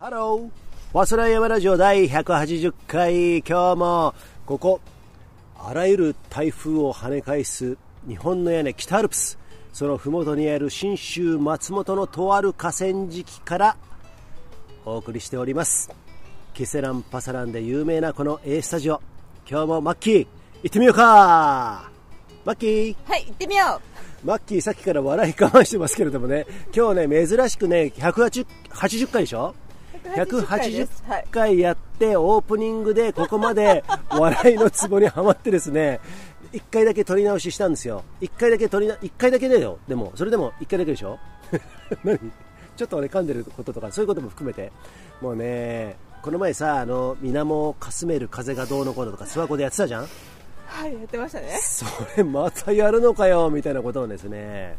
ハローファスライヤマラジオ第180回。今日もここあらゆる台風を跳ね返す日本の屋根北アルプス。その麓にある信州松本のとある河川敷からお送りしております。ケセランパサランで有名なこの A スタジオ。今日もマッキー行ってみようか。マッキー。はい、行ってみよマッキーさっきから笑い我慢してますけれどもね。今日ね珍しくね180回でしょ180。回やってオープニングでここまで笑いのツボにはまってですね1回だけ撮り直ししたんですよ。1回だけ撮りな1回だけだよ。でもそれでも1回だけでしょ？何？ちょっと俺噛んでることとかそういうことも含めて。もうねこの前さあの水面をかすめる風がどうのこうのとか諏訪湖でやってたじゃん？はい、やってましたね。それまたやるのかよみたいなことをですね、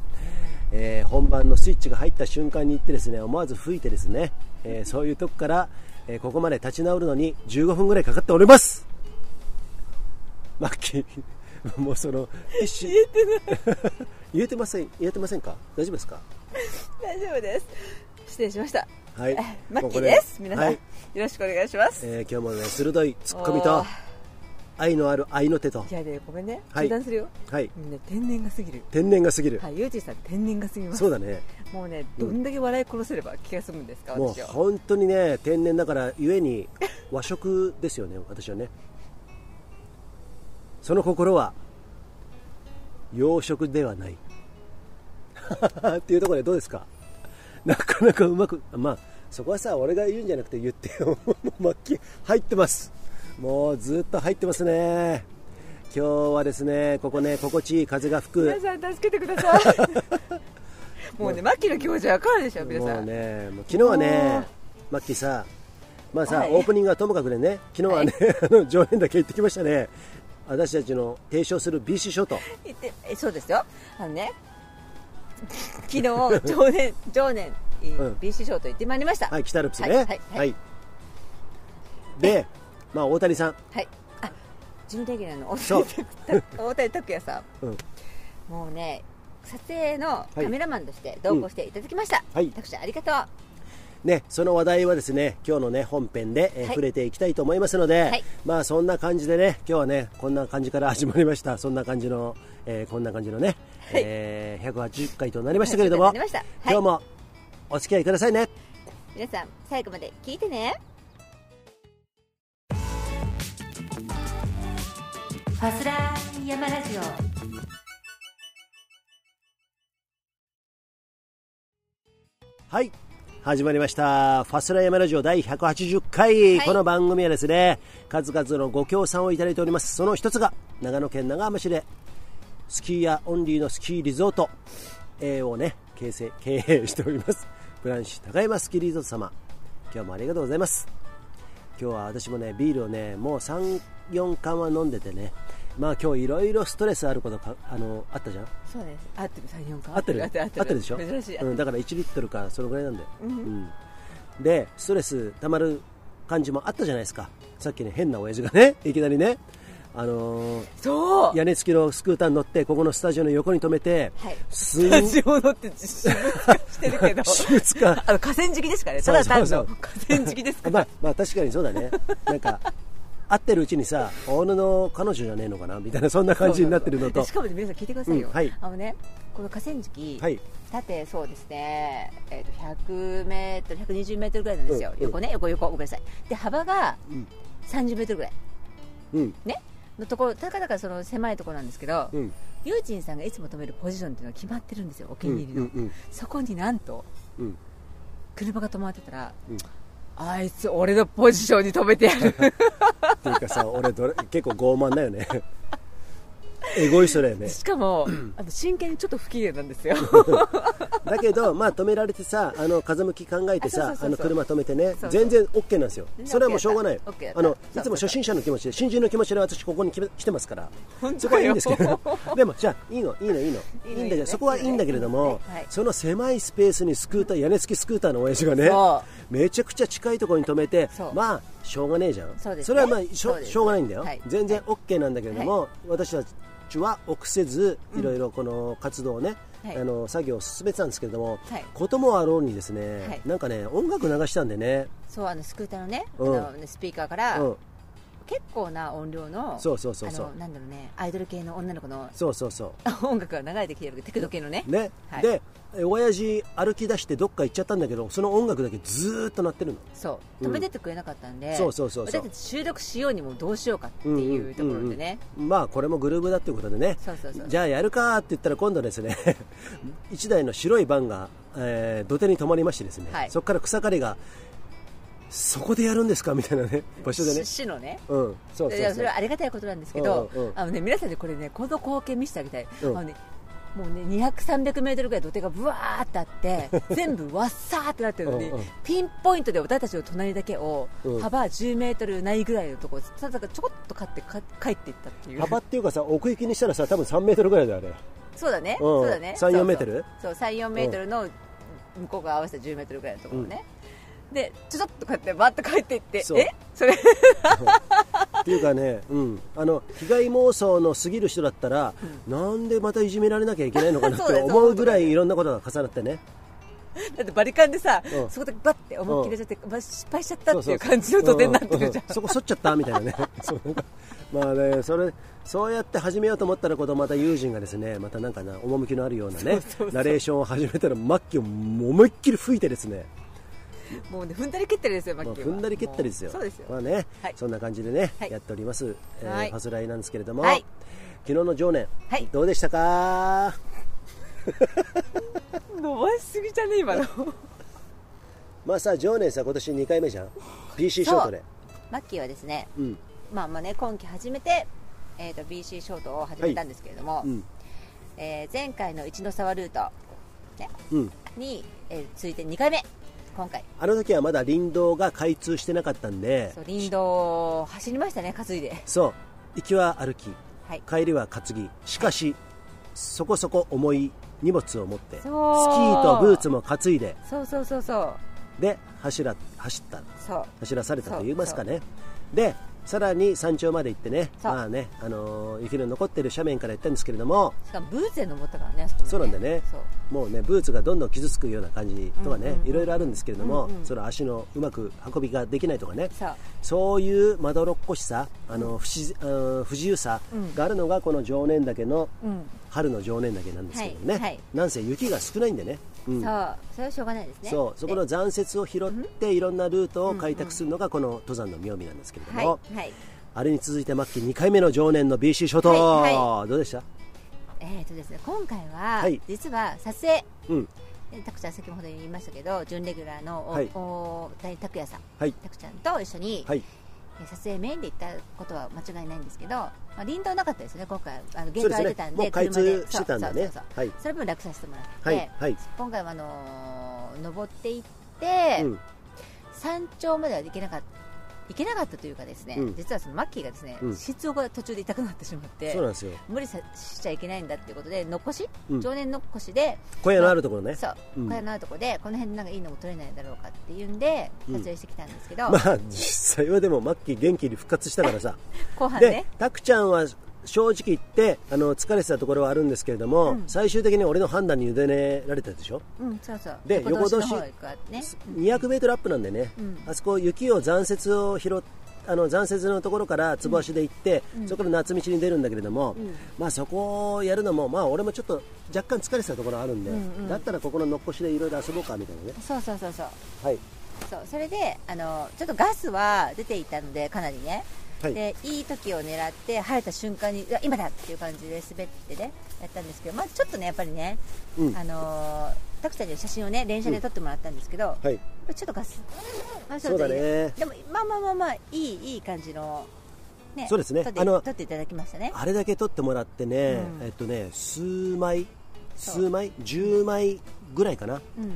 えー本番のスイッチが入った瞬間に行ってですね思わず吹いてですね、えーそういうとこから、えーここまで立ち直るのに15分ぐらいかかっておりますマッキー もうその 言えてない言えてません言えてませんか？大丈夫ですか？大丈夫です。失礼しました。はいえ マッキーでです。皆さん、はいよろしくお願いします。えー今日もね鋭いツッコミと愛のある愛の手といやでごめんね。はい中断するよ。はいみんな天然がすぎる。天然が過ぎる、はい、ゆうじさん天然がすぎます。そうだねもうね、どんだけ笑い殺せれば気が済むんですか、もう私は。本当にね天然だからゆえに和食ですよね私はね。その心は洋食ではない。っていうところでどうですか？なかなかうまくまあそこはさ俺が言うんじゃなくて言ってよ。もう入ってます。もうずっと入ってますね。今日はですねここね心地いい風が吹く。皆さん助けてください。もうね、マッキーの気持ちわかるでしょ、皆さ。もうんね、もう昨日はね、マッキーさ、まあさ、はい。オープニングはともかくでね、昨日はね、あの常連だけ行ってきましたね。私たちの提唱する BC ショート。そうですよ。あのね昨日常年 常年、うん。BC ショート行ってまいりました。はい、北アルプスね。はいはいはい。で、まあ大谷さん、はい。あ準レギュラーの大谷拓也さん。うん、もうね撮影のはい。カメラマンとして同行していただきました、はい。拓也ありがとう。ね、その話題はですね、今日のね、本編で、えーはい。触れていきたいと思いますので、はい。まあそんな感じでね、今日はね、こんな感じから始まりました。そんな感じの、えーこんな感じのね、はい。えー180回となりましたけれども、なりました。はい。今日もお付き合いくださいね。皆さん最後まで聞いてね。ファスラー山ラジオはい。始まりました。ファスラヤマラジオ第180回、はい。この番組はですね数々のご協賛をいただいております。その一つが長野県長浜市でスキーヤーオンリーのスキーリゾート。A をね経営経営しております。ブランシュ高山スキーリゾート様。今日もありがとうございます。今日は私もねビールをねもう34缶は飲んでてねまあ今日いろいろストレスあることかあのあったじゃん？そうです。合ってる三四か合ってる合ってる。合ってるでしょ？珍しい、うん、だから1リットルかそのぐらいなんだよ、うん。うん。でストレスたまる感じもあったじゃないですか。さっきね変な親父がね いきなりね。あのーそう。屋根付きのスクーターに乗ってここのスタジオの横に止めて、はい。スタジオのって私物化してるけど。私物化あの河川敷ですからね。ただ単の河川敷ですか。らまあまあ確かにそうだね。なんか会ってるうちにさ俺の彼女じゃねえのかな？みたいなそんな感じになってるのと。でしかもね皆さん聞いてくださいよ、うんはい。あのねこの河川敷、はい。縦そうですね、えー、と100メートル120メートルぐらいなんですよ、うんうん。横ね横横。ごめんなさい。で幅がうん。30メートルぐらい。うん。ね？のところたかだかその狭いところなんですけど、うん。ユーチンさんがいつも止めるポジションっていうのは決まってるんですよお気に入りの、うんうんそこになんとうんうん。車が止まってたら、うんあいつ俺のポジションに止めてやる。っていうかさ俺どれ結構傲慢だよね。エゴイストだよね。しかもあの真剣にちょっと不機嫌なんですよ。だけど、まあ、止められてさあの風向き考えてさあの車止めてね。全然 OK なんですよ。それはもうしょうがないあのいつも初心者の気持ちで新人の気持ちで私ここに来来てますから。そこはいいんですけよど でもじゃあいいのいいのいいの。いいんだけどそこはいいんだけれどもはいその狭いスペースにスクーター屋根付きスクーターの親父がねそめちゃくちゃ近いところに止めてまあしょうがねえじゃん。そうですね。れはまあしょそうしょうがないんだよ。はい。全然 OK なんだけれども私たちは臆せずいろいろこの活動をねはい。あの作業を進めてたんですけれども、はい。こともあろうにですね、はい。なんかね音楽流したんでね、そうあのスクーターのね、うん。あのスピーカーから、うん、結構な音量のそうそうそうそう。なんだろうねアイドル系の女の子のそうそうそ音楽が流れてきてるテクノ系のね。うね、はい。でえ親父歩き出してどっか行っちゃったんだけどその音楽だけずーっと鳴ってるの。そう。うん。止めてってくれなかったんで、そうそうそうそう。私たち収録しようにもどうしようかっていうところでね、うんうんうんまあこれもグルーブだっていうことでね。そうそうそう。じゃあやるかって言ったら今度ですね一台の白いバンが、えー土手に止まりましてですね、はい。そこから草刈りがそこでやるんですか？みたいなね。場所でね。し市のね。うん。そうそうそそうれはありがたいことなんですけど、うんうん。うんあのね皆さんにこれねこの光景見せてあげたい、うん。あのねもうね200、300メートルぐらい土手がぶわーってあって全部わっさーってなってるのにピンポイントで私たちの隣だけをうん。幅10メートルないぐらいのところただちょこっと買ってか帰っていったっていう。幅っていうかさ奥行きにしたらさ多分3メートルぐらいだよあれそうだね、うん。そうだね。3 4メートル？そうそう。3、4メートルの向こうが合わせて10メートルぐらいのところね、でちょちょっとこうやってバッと帰っていってそう。え？それ。っていうかね、うん、あの被害妄想の過ぎる人だったら、なんでまたいじめられなきゃいけないのかなって思うぐらいいろんなことが重なってね。だってバリカンでさ、うん。そこでバッて思いっきりちゃって、ま失敗しちゃったっていう感じの土手になってるじゃん、ううそこ反っちゃったみたいなね。そうなんか。まあねそれそうやって始めようと思ったらことまた友人がですねまたなんかな趣のあるようなねそうそうそう。ナレーションを始めたらマッキーを思いっきり吹いてですね もうね踏んだり蹴ったりですよマまあッキーは。踏んだり蹴ったりですよ。そうですよ、まあね、はい。そんな感じでね、はい。やっております、えーはい。ファスライなんですけれども、はい。昨日の常年、はい。どうでしたか？伸ばしすぎじゃね今の。まあさ常年さ今年2回目じゃん。PC ショートで。マッキーはですねうん。まあまあね今季初めて、えー、と BC ショートを始めたんですけれども、うん。えー前回の一の沢ルート、ね、うん。に、えー続いて2回目今回。あの時はまだ林道が開通してなかったんで。林道を走りましたね担いで。そう。行きは歩きはい。帰りは担ぎ。しかしそこそこ重い荷物を持ってスキーとブーツも担いでそうそうそうそう。で走ら走った。走らされたと言いますかね。でさらに山頂まで行ってねまあね、あのー雪の残ってる斜面から行ったんですけれども。しかもブーツで登ったからねあそこまでそうなんだね。もうねブーツがどんどん傷つくような感じとかね、うんうんうん。いろいろあるんですけれども、うんうん。その足のうまく運びができないとかね。そう。そういうまどろっこしさあの不自あの不自由さがあるのがこの常年岳のうん春の常年岳なんですけどね、はいはい。なんせ雪が少ないんでね、うん。そうそれはしょうがないですね。そうそこので残雪を拾っていろんなルートを開拓するのがこの登山の妙味なんですけれどはいも、はい。あれに続いて末期2回目の常年の BC 諸島、はいはどうでした？えーとですね今回は、はい。実は撮影。うん。えタクちゃん先ほど言いましたけど準レギュラーのお、はい。お大拓也さん。はい。タクちゃんと一緒に、はい。え撮影メインで行ったことは間違いないんですけど、まあ、林道なかったですね今回あのゲートそうですね。空いてたんで車で。してたんだね。それ分楽させてもらって、はいはい。今回はあのー登っていって、うん。山頂までは行けなかった行けなかったというかですね、うん。実はそのマッキーがですね、うん。心臓が途中で痛くなってしまって無理さしちゃいけないんだっていうことで残し、うん。常年残しで小屋のあるところね。そう、うん。小屋のあるところでこの辺なんかいいのも撮れないだろうかっていうんでうん。撮影してきたんですけど、まあ実際はでも末期元気に復活したからさ。で 後半ね。タクちゃんは正直言ってあの疲れてたところはあるんですけれども、うん。最終的に俺の判断に委ねられたでしょ？うんそうそう。で横通し。の方横行くわね。200m アップなんでね、うん。あそこ雪を残雪を拾っあの残雪のところからつぼ足で行って、うん。そこから夏道に出るんだけれども、うん。まあそこをやるのもまあ俺もちょっと若干疲れてたところあるんで、うんうん。だったらここののっこしでいろいろ遊ぼうかみたいなね。そうそうそうそう。はい。そうそれであのちょっとガスは出ていたのでかなりね、はい。でいい時を狙って晴れた瞬間に今だっていう感じで滑ってねやったんですけどまずちょっとねやっぱりね、うん。あのタクちゃんに写真をね連写で撮ってもらったんですけど、はい。ちょっとガス、まあそうだね。でもまあまあまあまあいいいい感じのねそうですね。撮ってあの撮っていただきましたね。あれだけ撮ってもらってね、うん。えっとね数枚数枚10枚ぐらいかな。うん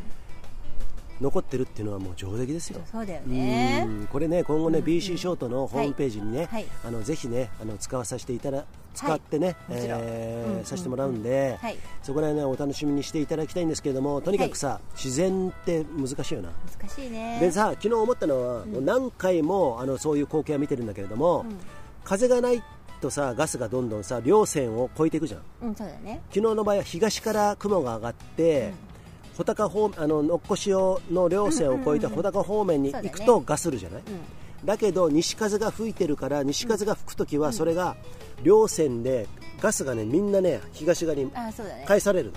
残ってるっていうのはもう上出来ですよ。そうだよね。うん。これね今後ね、うん BC ショートのホームページにね、はい。あのぜひねあの使わさせていただ使ってね、もちろん。えーうんうんさせてもらうんで、はい。そこら辺ねお楽しみにしていただきたいんですけれどもとにかくさ、自然って難しいよな、難しいね。でさ昨日思ったのは、もう何回もあのそういう光景は見てるんだけれども、うん。風がないとさガスがどんどんさ稜線を越えていくじゃん。うんそうだね。昨日の場合は東から雲が上がって、穂高方あののっこしおの稜線を越えて穂高方面に行くとガスるじゃない、だけど西風が吹いてるから西風が吹くときはそれが稜線でガスがねみんなね東側に返される。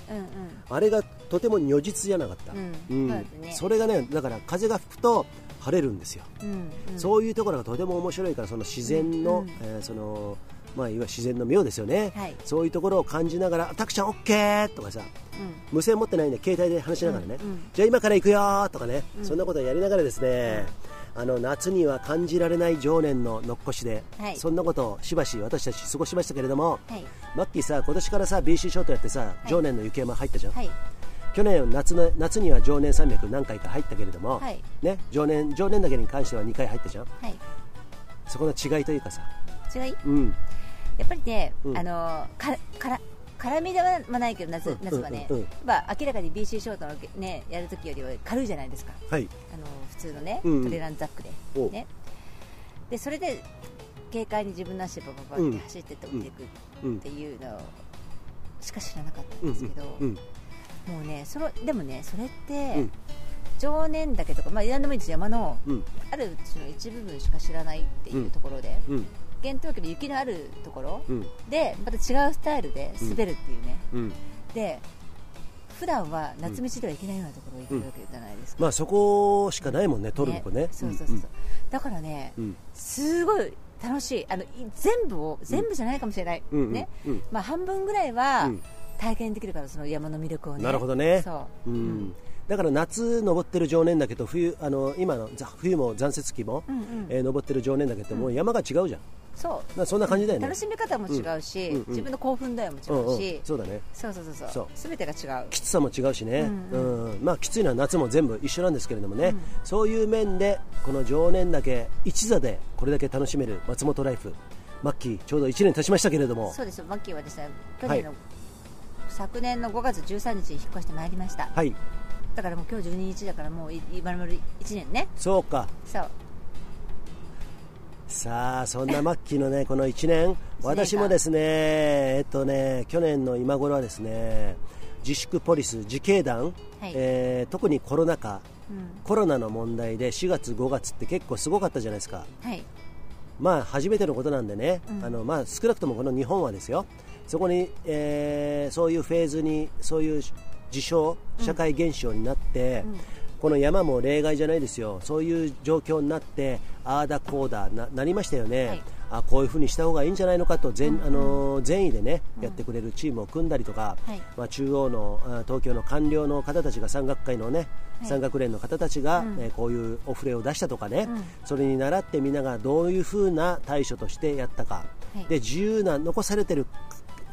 あれがとても如実じゃなかった、うん。そうですねそれがねだから風が吹くと晴れるんですよ、そういうところがとても面白いからその自然の、うん。えーそのまあ、いわゆる自然の妙ですよね、はい。そういうところを感じながら「タクちゃん OK!」とかさ無線持ってないんで携帯で話しながらね、うんうん。じゃあ今から行くよーとかね、そんなことをやりながらですね、あの夏には感じられない情念ののっこしで、はい。そんなことをしばし私たち過ごしましたけれども、はい。マッキーさ今年からさ BC ショートやってさ、情念の雪山入ったじゃん、はい。去年夏の夏には常年山脈何回か入ったけれども、はい。ね、常年常年だけに関しては2回入ったじゃん。はい。そこの違いというかさ、違い？うん、やっぱりね、うん。あのかから絡みではないけど夏,、うん夏はね、まあ、明らかに BC ショートの、ね、やるときよりは軽いじゃないですか。はい、あの普通のね、トレランザックおで,、ね、でそれで軽快に自分の足でバババって走ってって降りていくうんっていうのしか知らなかったうんんですけど、うんもうねそのでもねそれって、うん。常年岳とか、まあ、何でもいいんです。山のうん。ある種の一部分しか知らないっていうところで、うん原東京の雪のあるところ、うん。でまた違うスタイルで滑るっていうね、うん。で普段は夏道では行けないようなところ行くわけじゃないですか、まあそこしかないもんね取るとこね。そうそうそう。そう、だからね、うん。すごい楽しい。あのい全部を全部じゃないかもしれない、うん。ね。うん。まあ、半分ぐらいはうん。体験できるからその山の魅力をね。なるほどね。そう、うん。だから夏登ってる常年岳と冬あの今のざ冬も残雪期も、うんうん。えー登ってる常年岳ってもう山が違うじゃん、そう。まあそんな感じだよね。楽しみ方も違うし、うんうんうん。自分の興奮度合いも違うんうんうし、そうだね。そうそうそうそう。全てが違う。きつさも違うしね、ううん。ん。まあ、きついのは夏も全部一緒なんですけれどもね、そういう面でこの常年岳一座でこれだけ楽しめる松本ライフ。マッキーちょうど1年経ちましたけれども。そうですよ。マッキーはですね去年の、昨年の5月13日に引っ越してまいりました。はい。だからもう今日12日だからもういまるまる1年ね。そうか。そうさあそんなマッキーのねこの1年私もですねえっとね去年の今頃はですね自粛ポリス自警団、はい。えー特にコロナ禍うん。コロナの問題で4月5月って結構すごかったじゃないですか。はい。まあ初めてのことなんでね、うん。あのまあ、少なくともこの日本はですよ。そこに、えーそういうフェーズにそういう事象社会現象になって、うんこの山も例外じゃないですよ。そういう状況になってああだこうだななりましたよね、はい。あこういうふうにした方がいいんじゃないのかと全,、あのー善意でね、やってくれるチームを組んだりとか、はい。まあ、中央のあ東京の官僚の方たちが山岳会のね、はい。山岳連の方たちが、うん。えーこういうお触れを出したとかね、うん。それに倣ってみんながどういうふうな対処としてやったか、はい。で自由な残されてる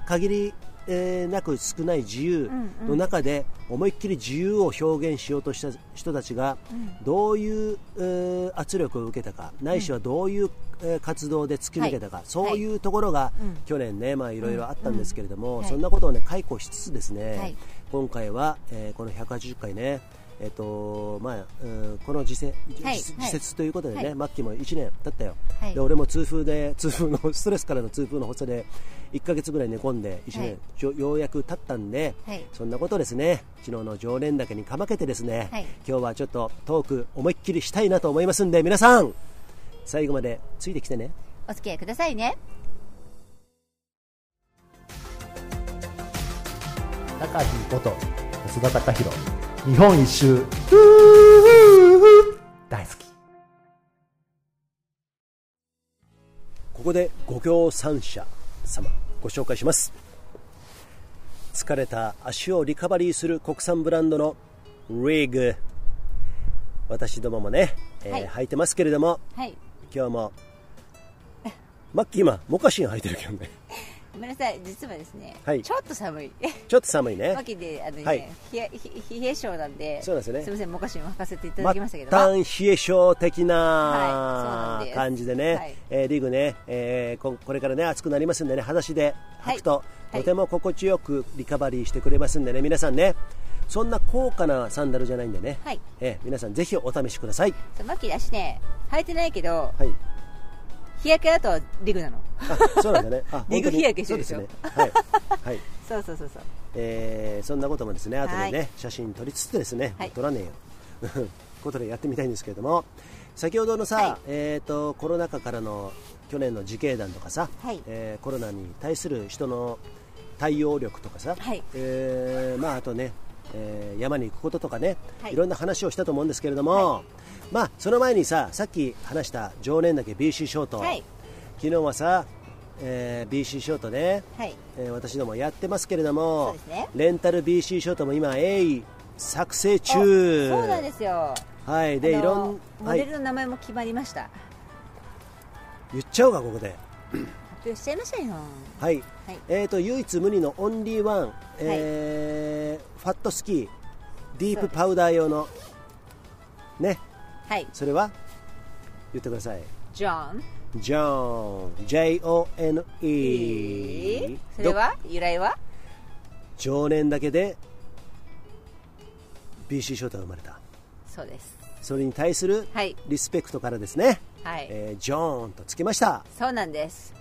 限り、えーなく少ない自由の中で思いっきり自由を表現しようとした人たちがどういう、えー圧力を受けたかないしはどういう、えー活動で突き抜けたか、はい。そういうところが、うん。去年ねまあいろいろあったんですけれども、そんなことをね解雇しつつですね、はい。今回は、えーこの180回ねえっとまあうんこの時節,、はい時時節ということでね、はい。マッキーも1年経ったよ、はい。で俺も痛風で 痛風のストレスからの痛風の発作で1ヶ月ぐらい寝込んで1年、はい。よようやく経ったんで、はい。そんなことをですね。昨日の常連だけにかまけてですね、はい。今日はちょっとトーク思いっきりしたいなと思いますんで皆さん最後までついてきてね。お付き合いくださいね。高橋こと安田隆弘日本一周。大好き。ここでご協賛者様ご紹介します。疲れた足をリカバリーする国産ブランドのリーグ私どももね、えーはい。履いてますけれどもはい。今日もマッキー今モカシン履いてるけどねごめんなさい。実はですね、はい。ちょっと寒い。ちょっと寒いね。わけであのね、はい。冷え冷え性なんでそうなんですよね。すみませんもかしも履かせていただきましたけど。末端冷え性的な感じでね、はい。えーリーグね、えーここれからね暑くなりますんでね裸足で履くと、はい。とても心地よくリカバリーしてくれますんでね皆さんね。そんな高価なサンダルじゃないんでね、はいえー皆さんぜひお試しくださいマッキー足ね履いてないけどはい日焼けだとリグなの。あそうなんだね。あ リグ日焼けしてるでしょ？そうですね。はい、はい。そうそうそうそう。えーそんなこともですね後でね、はい。写真撮りつつですね、はい。撮らねえよ。ことでやってみたいんですけれども先ほどのさ、はい。えー、とコロナ禍からの去年の自警団とかさ、はい。えーコロナに対する人の対応力とかさ、はい。えーまあ、あとね、えー山に行くこととかね、はい。い、ろんな話をしたと思うんですけれども、はまあ、その前にささっき話した常年岳 BC ショート、はい。昨日はさ、えー BC ショートね、はい。えー私どもやってますけれども、ね。レンタル BC ショートも今鋭意作成あ中そうなんですよ。はい。でいろんはい。モデルの名前も決まりました、言っちゃおうかここで。発表しちゃいましたよ。はい、はい。えーと唯一無二のオンリーワン、えーファットスキー。ディープパウダー用の。ねはい。それは？言ってください。ジョンジョン J-O-N-E それは？由来は？常年だけで BC ショートが生まれた。そうです。それに対するはい。リスペクトからですね、はい、えージョーンとつけました。そうなんです。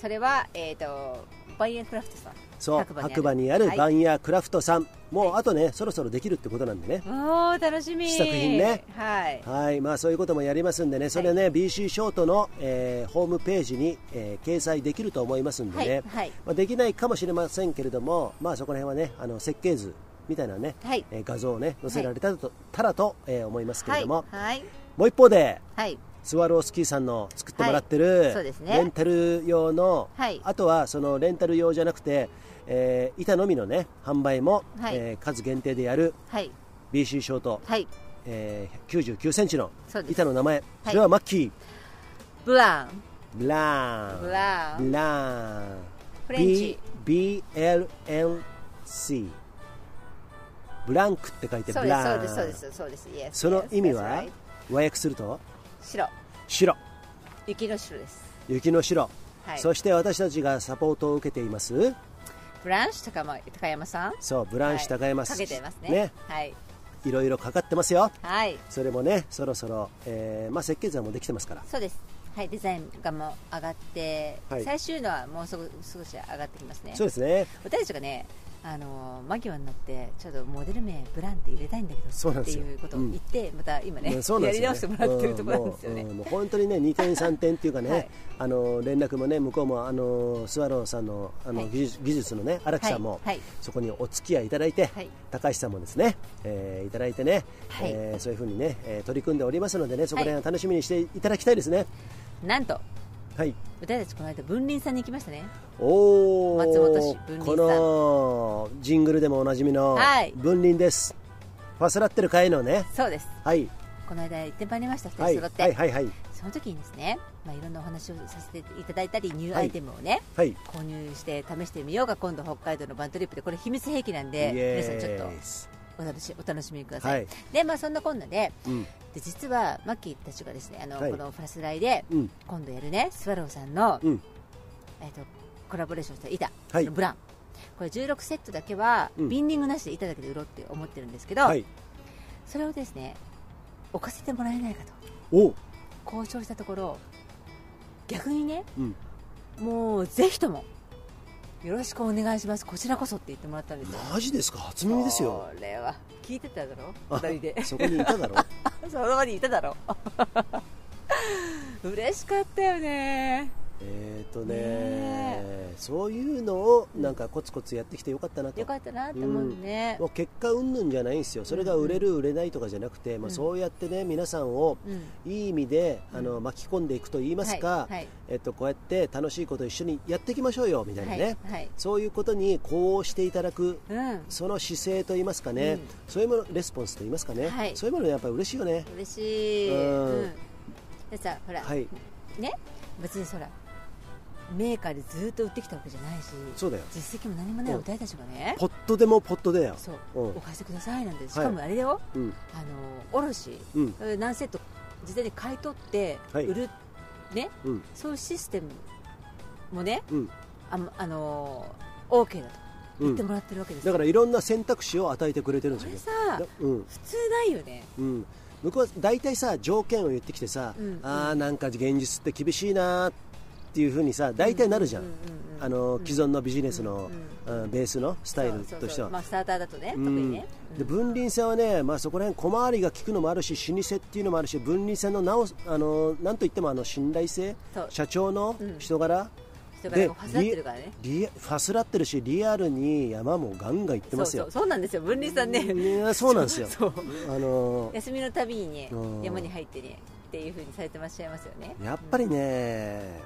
それはえっ、とバイエンクラフトさんそう白白馬にあるはい。バンヤークラフトさん、もうはい。あとねそろそろできるってことなんでね、おー楽しみ。試作品ね。はい。はい。まあ、そういうこともやりますんでねそれね、BC ショートの、えーホームページに、えー掲載できると思いますんでね、はい。はい。まあ、できないかもしれませんけれども、まあ、そこら辺はねあの設計図みたいなね、はい。えー画像をね載せられたらと,、たらと、えー思いますけれども、はい。もう一方ではいスワロースキーさんの作ってもらってる、はいね。レンタル用の、はい。あとはそのレンタル用じゃなくて、えー板のみのね販売も、はい。えー数限定でやるはい。BC ショート、はい。えー、99センチの板の名前、い。それはマッキー。ブラウン。ブラーン。ブラウン。ブラーン。フレンチ。BLNC ブランクって書いてブラーン。そうですそうですそうです Yes, その意味は？和訳すると？白。白。雪の白です。雪の白、はい。そして私たちがサポートを受けています。ブランシュ高山高山さん。そうブランシュ高山はい。かけてますね。ね。はい。いろいろかかってますよ。はい。それもねそろそろ、えーまあ、設計図はもうできてますから。そうです。はいデザインがもう上がって、はい。最終のはもうすぐ少し上がってきますね。そうですね。私たちがねあの間際になってちょっとモデル名ブランって入れたいんだけどっていうことを言って、また今ねねやり直してもらってるところなんですよね、うんもう本当にね2点3点っていうかね、はい。あの連絡もね向こうもあのスワローさんのあの、はい技術のね荒木さんも、はい。はいそこにお付き合いいただいて、はい。高橋さんもですね、えーいただいてね、はい。えーそういうふうにね、えー取り組んでおりますのでねそこら辺は楽しみにしていただきたいですね。なんとはい。私たちこの間文林さんに行きましたね。おお松本市文林さん。このジングルでもおなじみのはい。文林です、ファスラってる会のね。そうです。はい。この間行ってまいりました2はい。人揃って、はいはいはい。その時にですね、まあ、いろんなお話をさせていただいたりニューアイテムをね、はい。購入して試してみようが今度北海道のバントリップでこれ秘密兵器なんで皆さんちょっとお楽しお楽しみください、はい。でまあそんなこんなでうん。で実はマッキーたちがですねあの、はい。このフラスライでうん。今度やるねスワローさんの、うん。えっとコラボレーションした板、はい。ブラン。これ16セットだけは、うん。ビンディングなしで板だけで売ろうって思ってるんですけど、はい。それをですね置かせてもらえないかと。お。交渉したところ逆にねうん。もうぜひともよろしくお願いします。こちらこそって言ってもらったんですよ。マジですか？初耳ですよ。これは。聞いてただろ？あ二人で。そこにいただろ？その場にいただろ？嬉しかったよねえっとねねそういうのをなんかコツコツやってきてよかったなと。よかったなって思うねもう結果云々じゃないんですよ。それが売れる売れないとかじゃなくて、まあ、そうやってね皆さんをうん。いい意味であの巻き込んでいくと言いますか、はいはい。えっと、こうやって楽しいことを一緒にやっていきましょうよみたいなね、はいはい。そういうことにこうしていただくうん。その姿勢といいますかね、うん。そういうものレスポンスといいますかね、はい。そういうものやっぱり嬉しいよね。嬉しい、うん。ほら、はい。ね別にそらメーカーでずっと売ってきたわけじゃないしそうだよ。実績も何もないうん。私たちがね。ポットでもポットだよ。そう、うん。お貸してくださいなんて。しかもあれだよ、うん。あの卸、う何セット事前に買い取ってはい。売る、ね。うん。そういうシステムもねうん。ああの OK だと言ってもらってるわけですよ、だからいろんな選択肢を与えてくれてるんですよね。これさだうん。普通ないよね。うん、向こうは大体さ条件を言ってきてさ、うん。ああなんか現実って厳しいなっていうふうにさ大体なるじゃん、あの既存のビジネスの、ううんベースのスタイルとしては。まあ、スターターだとね、うん。特にね、で分輪線はね、まあ、そこら辺小回りが利くのもあるし老舗っていうのもあるし分輪線のなおあのなんといってもあの信頼性社長のうん。人柄、人がファスラってるからね。リリファスラってるしリアルに山もガンガン行ってますよ。そうなんですよ。分離さんね。いやそうなんですよ。あの休みのたびにねうん。山に入ってねっていうふうにされてまっしゃいますよね。やっぱりね、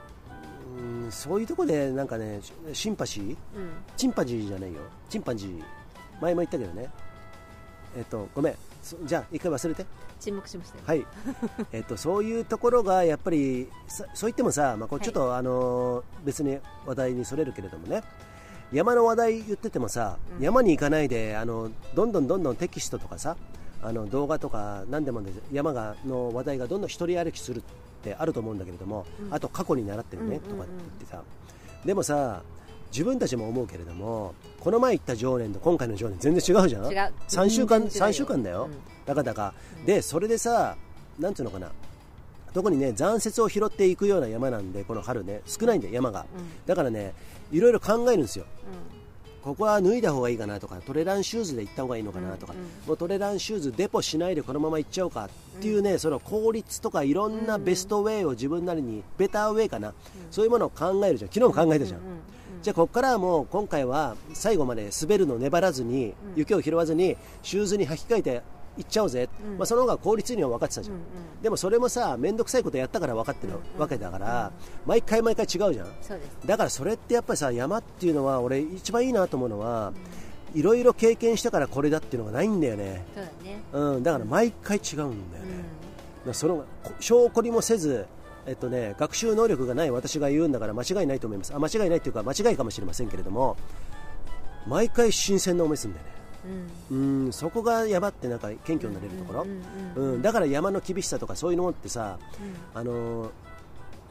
うん、そういうところでなんかねシンパシー？うん。チンパジーじゃないよ。チンパンジー。前も言ったけどね。えっとごめん。そじゃあ一回忘れて。沈黙しましたよ。はい。えっとそういうところがやっぱりさそう言ってもさ、まあ、こうはい。ちょっと、あの別に話題にそれるけれどもね。山の話題言っててもさ、うん。山に行かないであのどんどんどんどんテキストとかさあの動画とか何でもね山がの話題がどんどん一人歩きするってあると思うんだけれども、うん。あと過去に習ってるね、うんうんうん。とかって言ってさ。でもさ自分たちも思うけれどもこの前行った常年と今回の常年全然違うじゃん？違う。3週間全然違うよ。3週間だよ、うん。たかだか、でそれでさなんていうのかな。特にね残雪を拾っていくような山なんでこの春ね。少ないんだよ山が、うん。だからねいろいろ考えるんですよ。うここは脱いだ方がいいかなとかトレランシューズで行った方がいいのかなとか、うんうんもうトレランシューズデポしないでこのまま行っちゃおうかっていうね、その効率とかいろんなベストウェイを自分なりにベターウェイかな、そういうものを考えるじゃん。昨日も考えたじゃん、うんうんうんじゃあここからはもう今回は最後まで滑るの粘らずに、うん。雪を拾わずにシューズに履き替えて行っちゃおうぜ、うん。まあ、その方が効率には分かってたじゃん、うんうん。でもそれもさ面倒くさいことやったから分かってるうんうんわけだから、毎回毎回違うじゃん。だからそれってやっぱりさ山っていうのは俺一番いいなと思うのは、いろいろ経験したからこれだっていうのがないんだよね、そうだね。うん、だから毎回違うんだよね、うん。そのこ証拠りもせず、えっとね、学習能力がない私が言うんだから間違いないと思います。あ間違いないっていうか間違いかもしれませんけれども毎回新鮮な思いするんだよねうん。うんそこが山ってなんか謙虚になれるところ、うんううんうん。んだから山の厳しさとかそういうのってさ、うん。あのー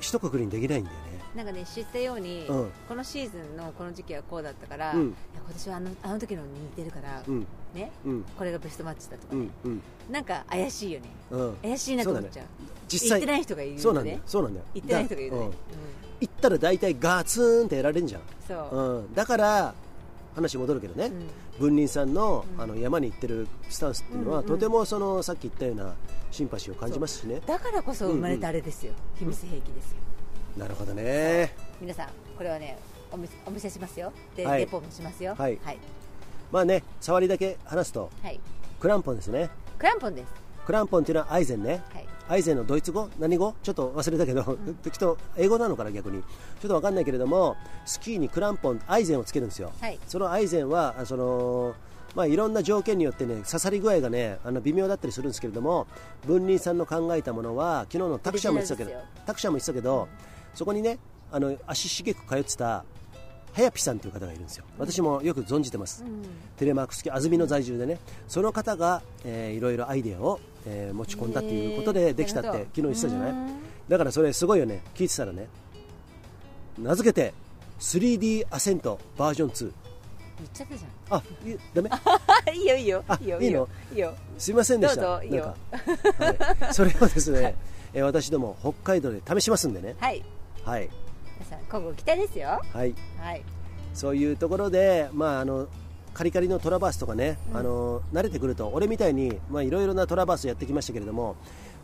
一括りにできないんだよね。なんかね知ったように、うん。このシーズンのこの時期はこうだったから、うん。今年はあのあの時のに似てるから、うん。ね？うん。これがベストマッチだとかね。なんか怪しいよね。うん。怪しいなと思っちゃう。実際行ってない人がいるよね。そうなんだよ。そうなんだよ。行ってない人がいるよね、行ったら大体ガツンってやられるじゃん、そう、うん、だから話戻るけどね、うん。文林さんの,、うん。あの山に行ってるスタンスっていうのは、とてもそのさっき言ったようなシンパシーを感じますしね。だからこそ生まれたあれですよ、秘密兵器ですよ。なるほどね。皆さんこれはねお見せお見せしますよ。で、はい。レポもしますよ。はい。はい、まあね触りだけ話すとはい、クランポンですね。クランポンです。クランポンっていうのはアイゼンね。はいアイゼンのドイツ語？何語？ちょっと忘れたけど、きっと英語なのかな逆に。ちょっと分かんないけれどもスキーにクランポンアイゼンをつけるんですよ、はい。そのアイゼンはあそのまあ、いろんな条件によってね刺さり具合がねあの微妙だったりするんですけれども文林さんの考えたものは昨日のタクシャも言ってたけどタクシャも言ってたけど、そこにねあの足しげく通ってたはやぴさんという方がいるんですよ。私もよく存じてます、うん。テレマーク付き安曇野在住でね。その方が、えーいろいろアイデアを、えー持ち込んだっていうことでできたってなるほど。昨日言ってたじゃない？うん。だからそれすごいよね。聞いてたらね。名付けて 3D アセントバージョン2言っちゃったじあいダメ？ゃ んいいよいいよ。あいいよいいの？いいよ。すいませんでした。どうぞいいよ。はい、それをですね、えー私ども北海道で試しますんでね。はい。はい皆さんですよ。はい。はい。そういうところで、まあ、あのカリカリのトラバースとかね、あの慣れてくると俺みたいにまあいろいろなトラバースやってきましたけれども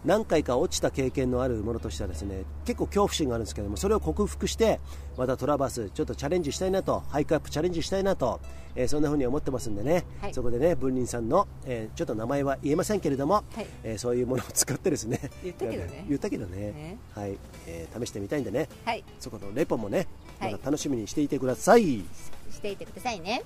何回か落ちた経験のあるものとしてはですね結構恐怖心があるんですけどもそれを克服してまたトラバースちょっとチャレンジしたいなとハイクアップチャレンジしたいなと、えーそんな風に思ってますんでね、はい。そこでね文林さんの、えーちょっと名前は言えませんけれども、はい。えーそういうものを使ってですね言ったけどね。言ったけどね。ね。はい、えー試してみたいんでね。はい。そこのレポもねまはい。た楽しみにしていてください。していてくださいね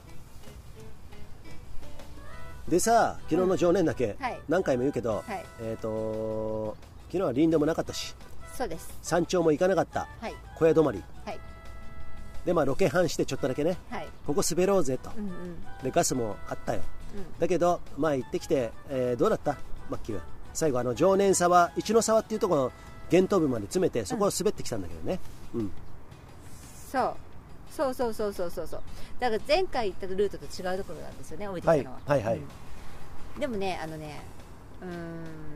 でさ昨日の常年だけ、はい。何回も言うけど、はい。えっ、と昨日は林道もなかったしそうです。山頂も行かなかった。はい。小屋泊まり。はい。でまあロケハンしてちょっとだけね。はい。ここ滑ろうぜと、でガスもあったよ。うん。だけどまあ行ってきて、えーどうだった？マッキーは。最後あの常年沢一の沢っていうところ源頭部まで詰めてそこを滑ってきたんだけどねうん、そうそうそうそうそうそうそう。だから前回行ったルートと違うところなんですよね降りてきたのは、はいはいはい。うん。でもねあのねうーん。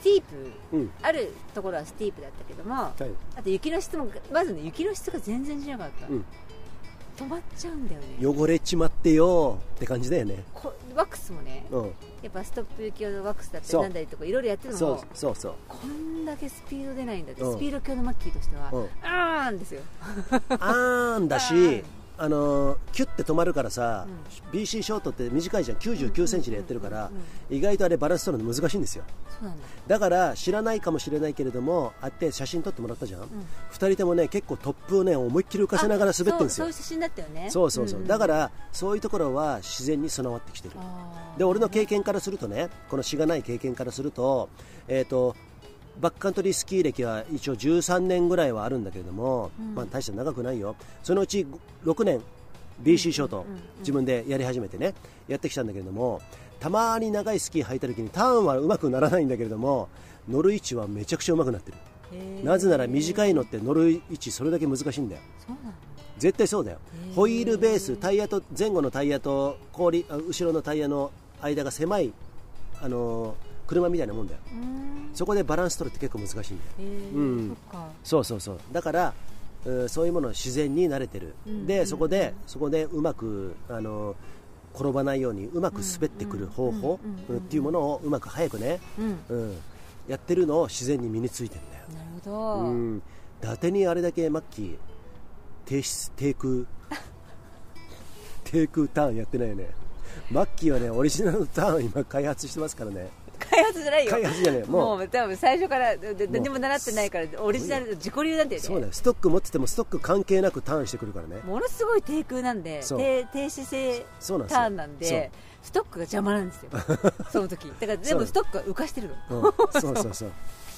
ティープ、うん。あるところはスティープだったけども、はい。あと雪の質もまずね雪の質が全然違かった、うん。止まっちゃうんだよね。汚れちまってよって感じだよね。こワックスもねうんやっぱストップ雪用のワックスだったりなんだりとかいろいろやってるのそうもそうそう。こんだけスピード出ないんだって、う。んスピード強のマッキーとしては、うん。あーんですよ。あーんだ あしあのーキュッて止まるからさ、う BC ショートって短いじゃん。9 9センチでやってるから、うんうん意外とあれバランス取るの難しいんですよ。だ。だから知らないかもしれないけれどもあって写真撮ってもらったじゃん、二人ともね結構トップをね思いっきり浮かせながら滑ってるんですよ。あそうそういう写真だったよね。そうそうそう、んんだからそういうところは自然に備わってきてる。で俺の経験からするとねこのしがない経験からすると,、えー、とバックカントリースキー歴は一応13年ぐらいはあるんだけれども、うん。まあ、大して長くないよ。そのうち6年 BC ショート、自分でやり始めてねやってきたんだけれどもたまに長いスキー履いた時にターンはうまくならないんだけれども乗る位置はめちゃくちゃうまくなってる。なぜなら短いのって乗る位置それだけ難しいんだよ。絶対そうだよ。ホイールベースタイヤと前後のタイヤと氷あ後ろのタイヤの間が狭い、あのー車みたいなもんだよ。そこでバランス取るって結構難しいんだよ。へー。うん。そそうそうそう。だからそういうものを自然に慣れてる、うん。でそこでそこでうまくあのー転ばないようにうまく滑ってくる方法うん。うん。うん。うんっていうものをうまく早くね、うん。うん、やってるのを自然に身についてるんだよ。なるほど、うん、伊達にあれだけマッキー低質低空。低空ターンやってないよね。マッキーはねオリジナルのターンを今開発してますからね開発じゃないよ。開発じゃないもう。多分最初から何も習ってないからオリジナル自己流なんだよね。そうだよストック持っててもストック関係なくターンしてくるからね。ものすごい低空なんで低低姿勢ターンなんでストックが邪魔なんですよ。その時。だから全部ストックが浮かしてるの。うん、そうそうそう。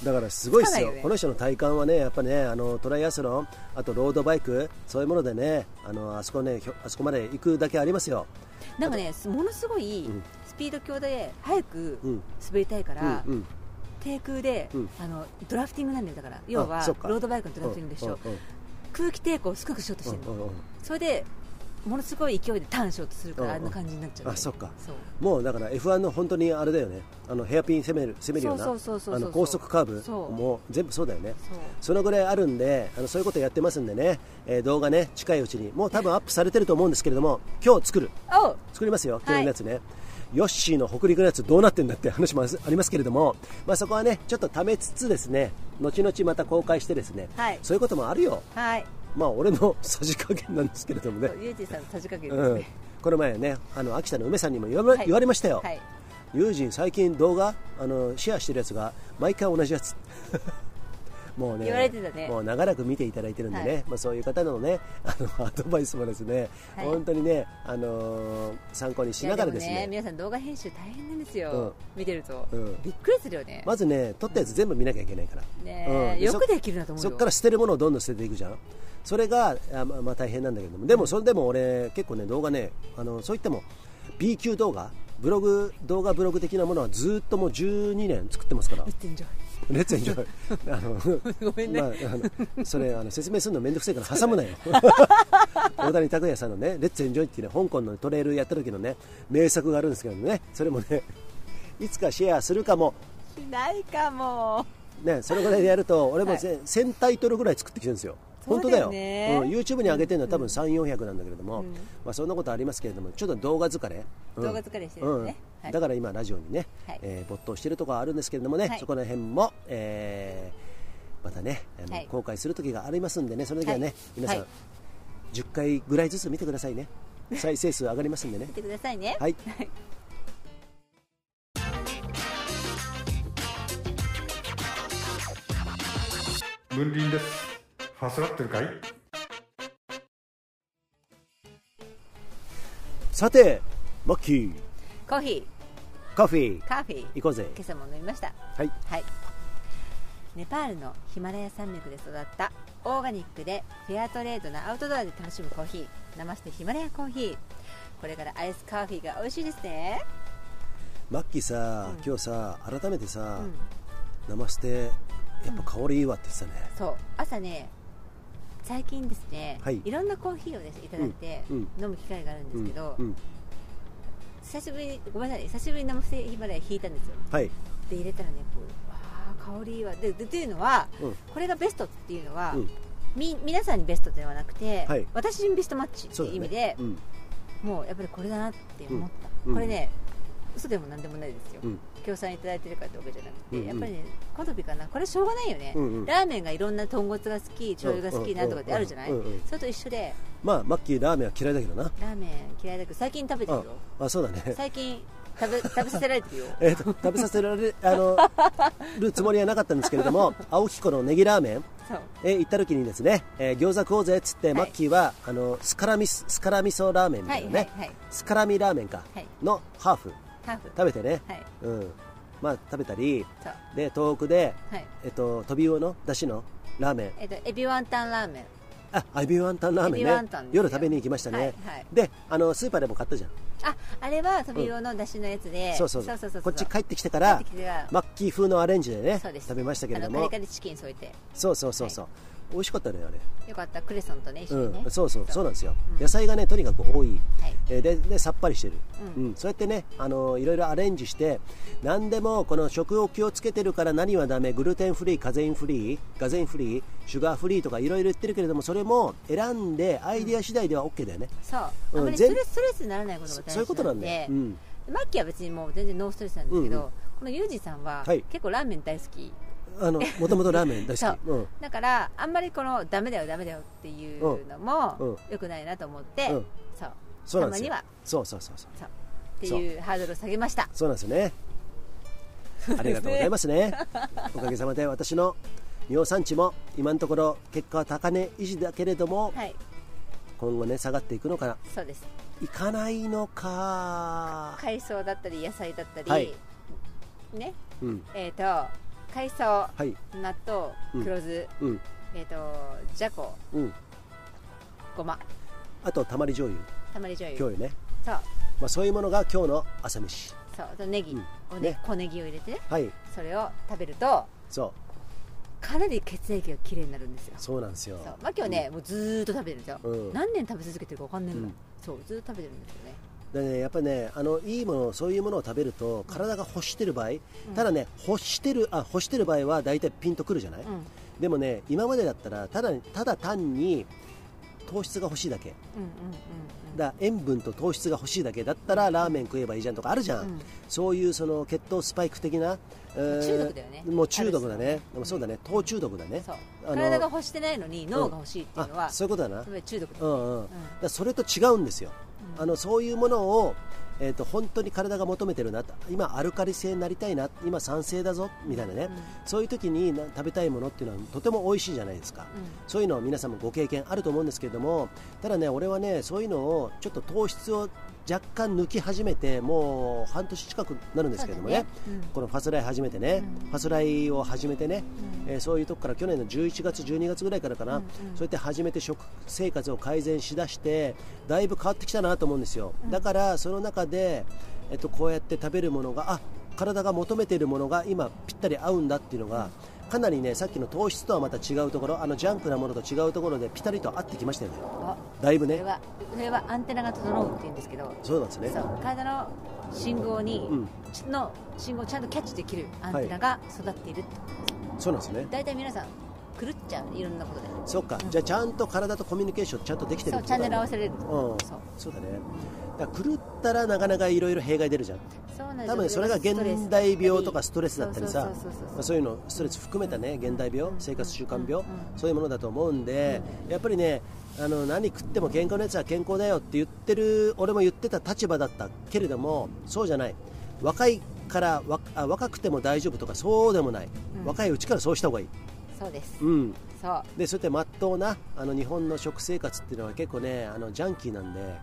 だからすごいですよ。ね。この人の体感はねやっぱねあのトライアスロンあとロードバイクそういうものでねあのあそこねあそこまで行くだけありますよ。なんかねものすごいうん。スピード強で早くうん。滑りたいから、うんうん。低空で、うん。あのドラフティングなんだよだから。要はロードバイクのドラフティングでしょ、空気抵抗を少なくしようとしてるの、それでものすごい勢いでターンしようとするから、あんな感じになっちゃう、あそっか。もうだから F1 の本当にあれだよね。あのヘアピン攻める攻めるようなあの高速カーブもう全部そうだよね。そのぐらいあるんであのそういうことやってますんでね、えー動画ね近いうちに。もう多分アップされてると思うんですけれども今日作る。作りますよ。今日のやつね、ヨッシーの北陸のやつどうなってんだって話もありますけれども、まあ、そこはねちょっと貯めつつですね後々また公開してですね、はい。そういうこともあるよ。はい。まあ俺のさじ加減なんですけれどもね。ユージさんのさじ加減ですうん。ね、、この前ねあの秋田の梅さんにも言わ,、はい。言われましたよ、はい。友人最近動画あのシェアしてるやつが毎回同じやつもうね言われてたね。もう長らく見ていただいてるんでね、はい。まあ、そういう方のねあの アドバイスもですね、はい。本当にね、あのー参考にしながらですね。も皆さん動画編集大変なんですよ、うん。見てると、うん。びっくりするよね,、まずね撮ったやつ全部見なきゃいけないから、ねうん。でよくできるなと思うよ。そこから捨てるものをどんどん捨てていくじゃん。それがあまあ大変なんだけども。でもそれでも俺結構ね動画ねあのそういっても B 級動画ブログ動画ブログ的なものはずっともう12年作ってますから。 Let's enjoy Let's enjoy あのごめんね、まあ、あのそれあの説明するのめんどくさいから挟むなよ。大谷拓也さんのね「Let's enjoy」っていうね香港のトレイルやった時のね名作があるんですけどね。それもねいつかシェアするかも。しないかも。ねそれぐらいでやると俺もはい。ぜ1000タイトルぐらい作ってきてるんですよ本当だよ。ねうん、YouTube に上げてるのは多分3400なんだけれども、うん。まあ、そんなことありますけれどもちょっと動画疲れ、うん。動画疲れしてるね。はい。だから今ラジオにね、はい。えー没頭してるところはあるんですけれどもね、はい。そこら辺も、えーまたねあの、はい。公開する時がありますんでねその時はね、はい。皆さん、はい。10回ぐらいずつ見てくださいね。再生数上がりますんでね。見てくださいね。はい。分輪ですファスラってるかい？さてマッキー。コーヒカフィーーカーフィー行こうぜ。今朝も飲みました。はい。はい。ネパールのヒマラヤ山脈で育ったオーガニックでフェアトレードなアウトドアで楽しむコーヒー。ナマステヒマラヤコーヒー。これからアイスカーフィーが美味しいですね。マッキーさ、うん。今日さ改めてさ、うん。ナマステやっぱ香りいいわって言ってたね、そう。朝ね最近ですね、はい。ろんなコーヒーをですいただいて、うん。飲む機会があるんですけど、うん。うん。久しぶりにごめんなさい久しぶりに生ヒマラヤ引いたんですよ。はい。で入れたらねこうわ香りはででというのは、うん。これがベストっていうのは、うん。み皆さんにベストではなくて、はい。私にベストマッチっていう意味でね、うん。もうやっぱりこれだなって思った、うん。これね嘘でもなんでもないですよ、うん。協賛いただいてるからってわけじゃなくて、うんうん。やっぱりね好みかな。これしょうがないよね、うんうん。ラーメンがいろんな豚骨が好き醤油が好きなんとかってあるじゃない、それと一緒で。まあマッキーラーメンは嫌いだけどな。ラーメン嫌いだけど最近食べてるよあそうだね。最近食べ 食べさせられてるよ。えーと食べさせられあのるつもりはなかったんですけれども 青彦のネギラーメンえ行った時にですね、えー餃子食おうぜっつって、はい。マッキーはあのスカラミススカラ味噌ラーメンみたいなね、はいはいはい。スカラミラーメンか、はい。のハーフハーフ食べてね、はい。うん。まあ食べたり。そう。で東北で、はい。えっとトビウオのだしのラーメン。えっとエビワンタンラーメン。あエビワンタンラーメンエビワねンタンですよ。夜食べに行きましたね、はいはい。であのスーパーでも買ったじゃん。ああれはトビウオの出汁のやつで、そうそうそう。そうそうこっち帰ってきてから帰ってきてから。マッキー風のアレンジでねそうです。食べましたけれどあのカもリカリチキン添えて。そうそうそうそう、美味しかったねあれ。よかったクレソンとね一緒にね、うん、そう。そうそうなんですよ、うん。野菜がねとにかく多い、はい。えーででさっぱりしてる、ううん。そうやってね、あのーいろいろアレンジして何でもこの食を気をつけてるから何はダメ。グルテンフリーカゼインフリーガゼインフリーシュガーフリーとかいろいろ言ってるけれどもそれも選んでアイディア次第では OK だよね、そう、うん。あまりス全トレスストレスにならないことが大事そういうことなんだよ、でうん、マッキーは別にもう全然ノーストレスなんですけど、このユージさんは、はい。結構ラーメン大好きあのもともとラーメン大好き、う。ん。だからあんまりこのダメだよダメだよっていうのもうん。うん。良くないなと思って、うん。そう。そうなんですよ。たまには。そうそうそうそう。っていうハードルを下げました。そうなんですよね。ありがとうございますね。おかげさまで私の尿酸値も今のところ結果は高値維持だけれども、はい。今後ね下がっていくのかな。そうです。いかないのか。海藻だったり野菜だったり、はい。ね。うん。えっ、と海藻はい。納豆うん黒酢、うん。えっ、とじゃこうん。ごま。あとたまり醤油。たまり醤油。今日よね、そう。まあ、そういうものが今日の朝飯。そう。あとネギ。をねうん。ね小ネギを入れてねはい。それを食べるとそう。かなり血液がきれいになるんですよ。そうなんですよ。まあ今日ね、もうずーっと食べてるんですよ、うん。何年食べ続けてるか分かんないぐらい、うん。そうずーっと食べてるんですよねでねやっぱりねあのいいものそういうものを食べると体が欲してる場合、ただね欲してるあ欲してる場合は大体ピンとくるじゃない、うん。でもね今までだったらただただ単に糖質が欲しいだけ。うんうんうんだ塩分と糖質が欲しいだけだったらラーメン食えばいいじゃんとかあるじゃん、うん。そういうその血糖スパイク的な、えー中毒だよね。もう中毒だね。でもそうだね。糖中毒だね。体が欲してないのに脳が欲しいっていうのは、あそういうことだな。中毒だうんうん、だそれと違うんですよ、うんあのそういうものを、えー、と本当に体が求めてるなと。今アルカリ性になりたいな。今酸性だぞ。みたいなね、うん。そういう時にな食べたいものっていうのはとても美味しいじゃないですか、うん。そういうのは皆さんもご経験あると思うんですけれどもただね俺はねそういうのをちょっと糖質を若干抜き始めてもう半年近くなるんですけれどもね。ね。うん。このファスライ始めてね、うん。ファスライを始めてね、うん。えーそういうとこから去年の11月12月ぐらいからかな、うんうん。そうやって始めて食生活を改善しだしてだいぶ変わってきたなと思うんですよ、だからその中で、えっと、こうやって食べるものがあ体が求めているものが今ぴったり合うんだっていうのがかなりねさっきの糖質とはまた違うところあのジャンクなものと違うところでピタリと合ってきましたよね。あだいぶね。それはそれはアンテナが整うっていうんですけどそうなんですね。体の信号に、うん。の信号をちゃんとキャッチできるアンテナが育っているってことそうなんですね。大体皆さん狂っちゃういろんなことで。そっか、じゃあちゃんと体とコミュニケーションちゃんとできてるそうチャンネル合わせれる。うん。そう。そうだねだから狂ったらなかなかいろいろ弊害出るじゃん。多分それが現代病とかストレス。だったりさそういうのストレス含めたね現代病生活習慣病うん。そういうものだと思うんでやっぱりねあの何食っても健康なやつは健康だよって言ってる俺も言ってた立場だったけれどもそうじゃない。若いから若くても大丈夫とかそうでもない、うん。若いうちからそうした方がいい、そうです。うん、そう、でそうやってまっとうなあの日本の食生活っていうのは結構ねあのジャンキーなんでうん、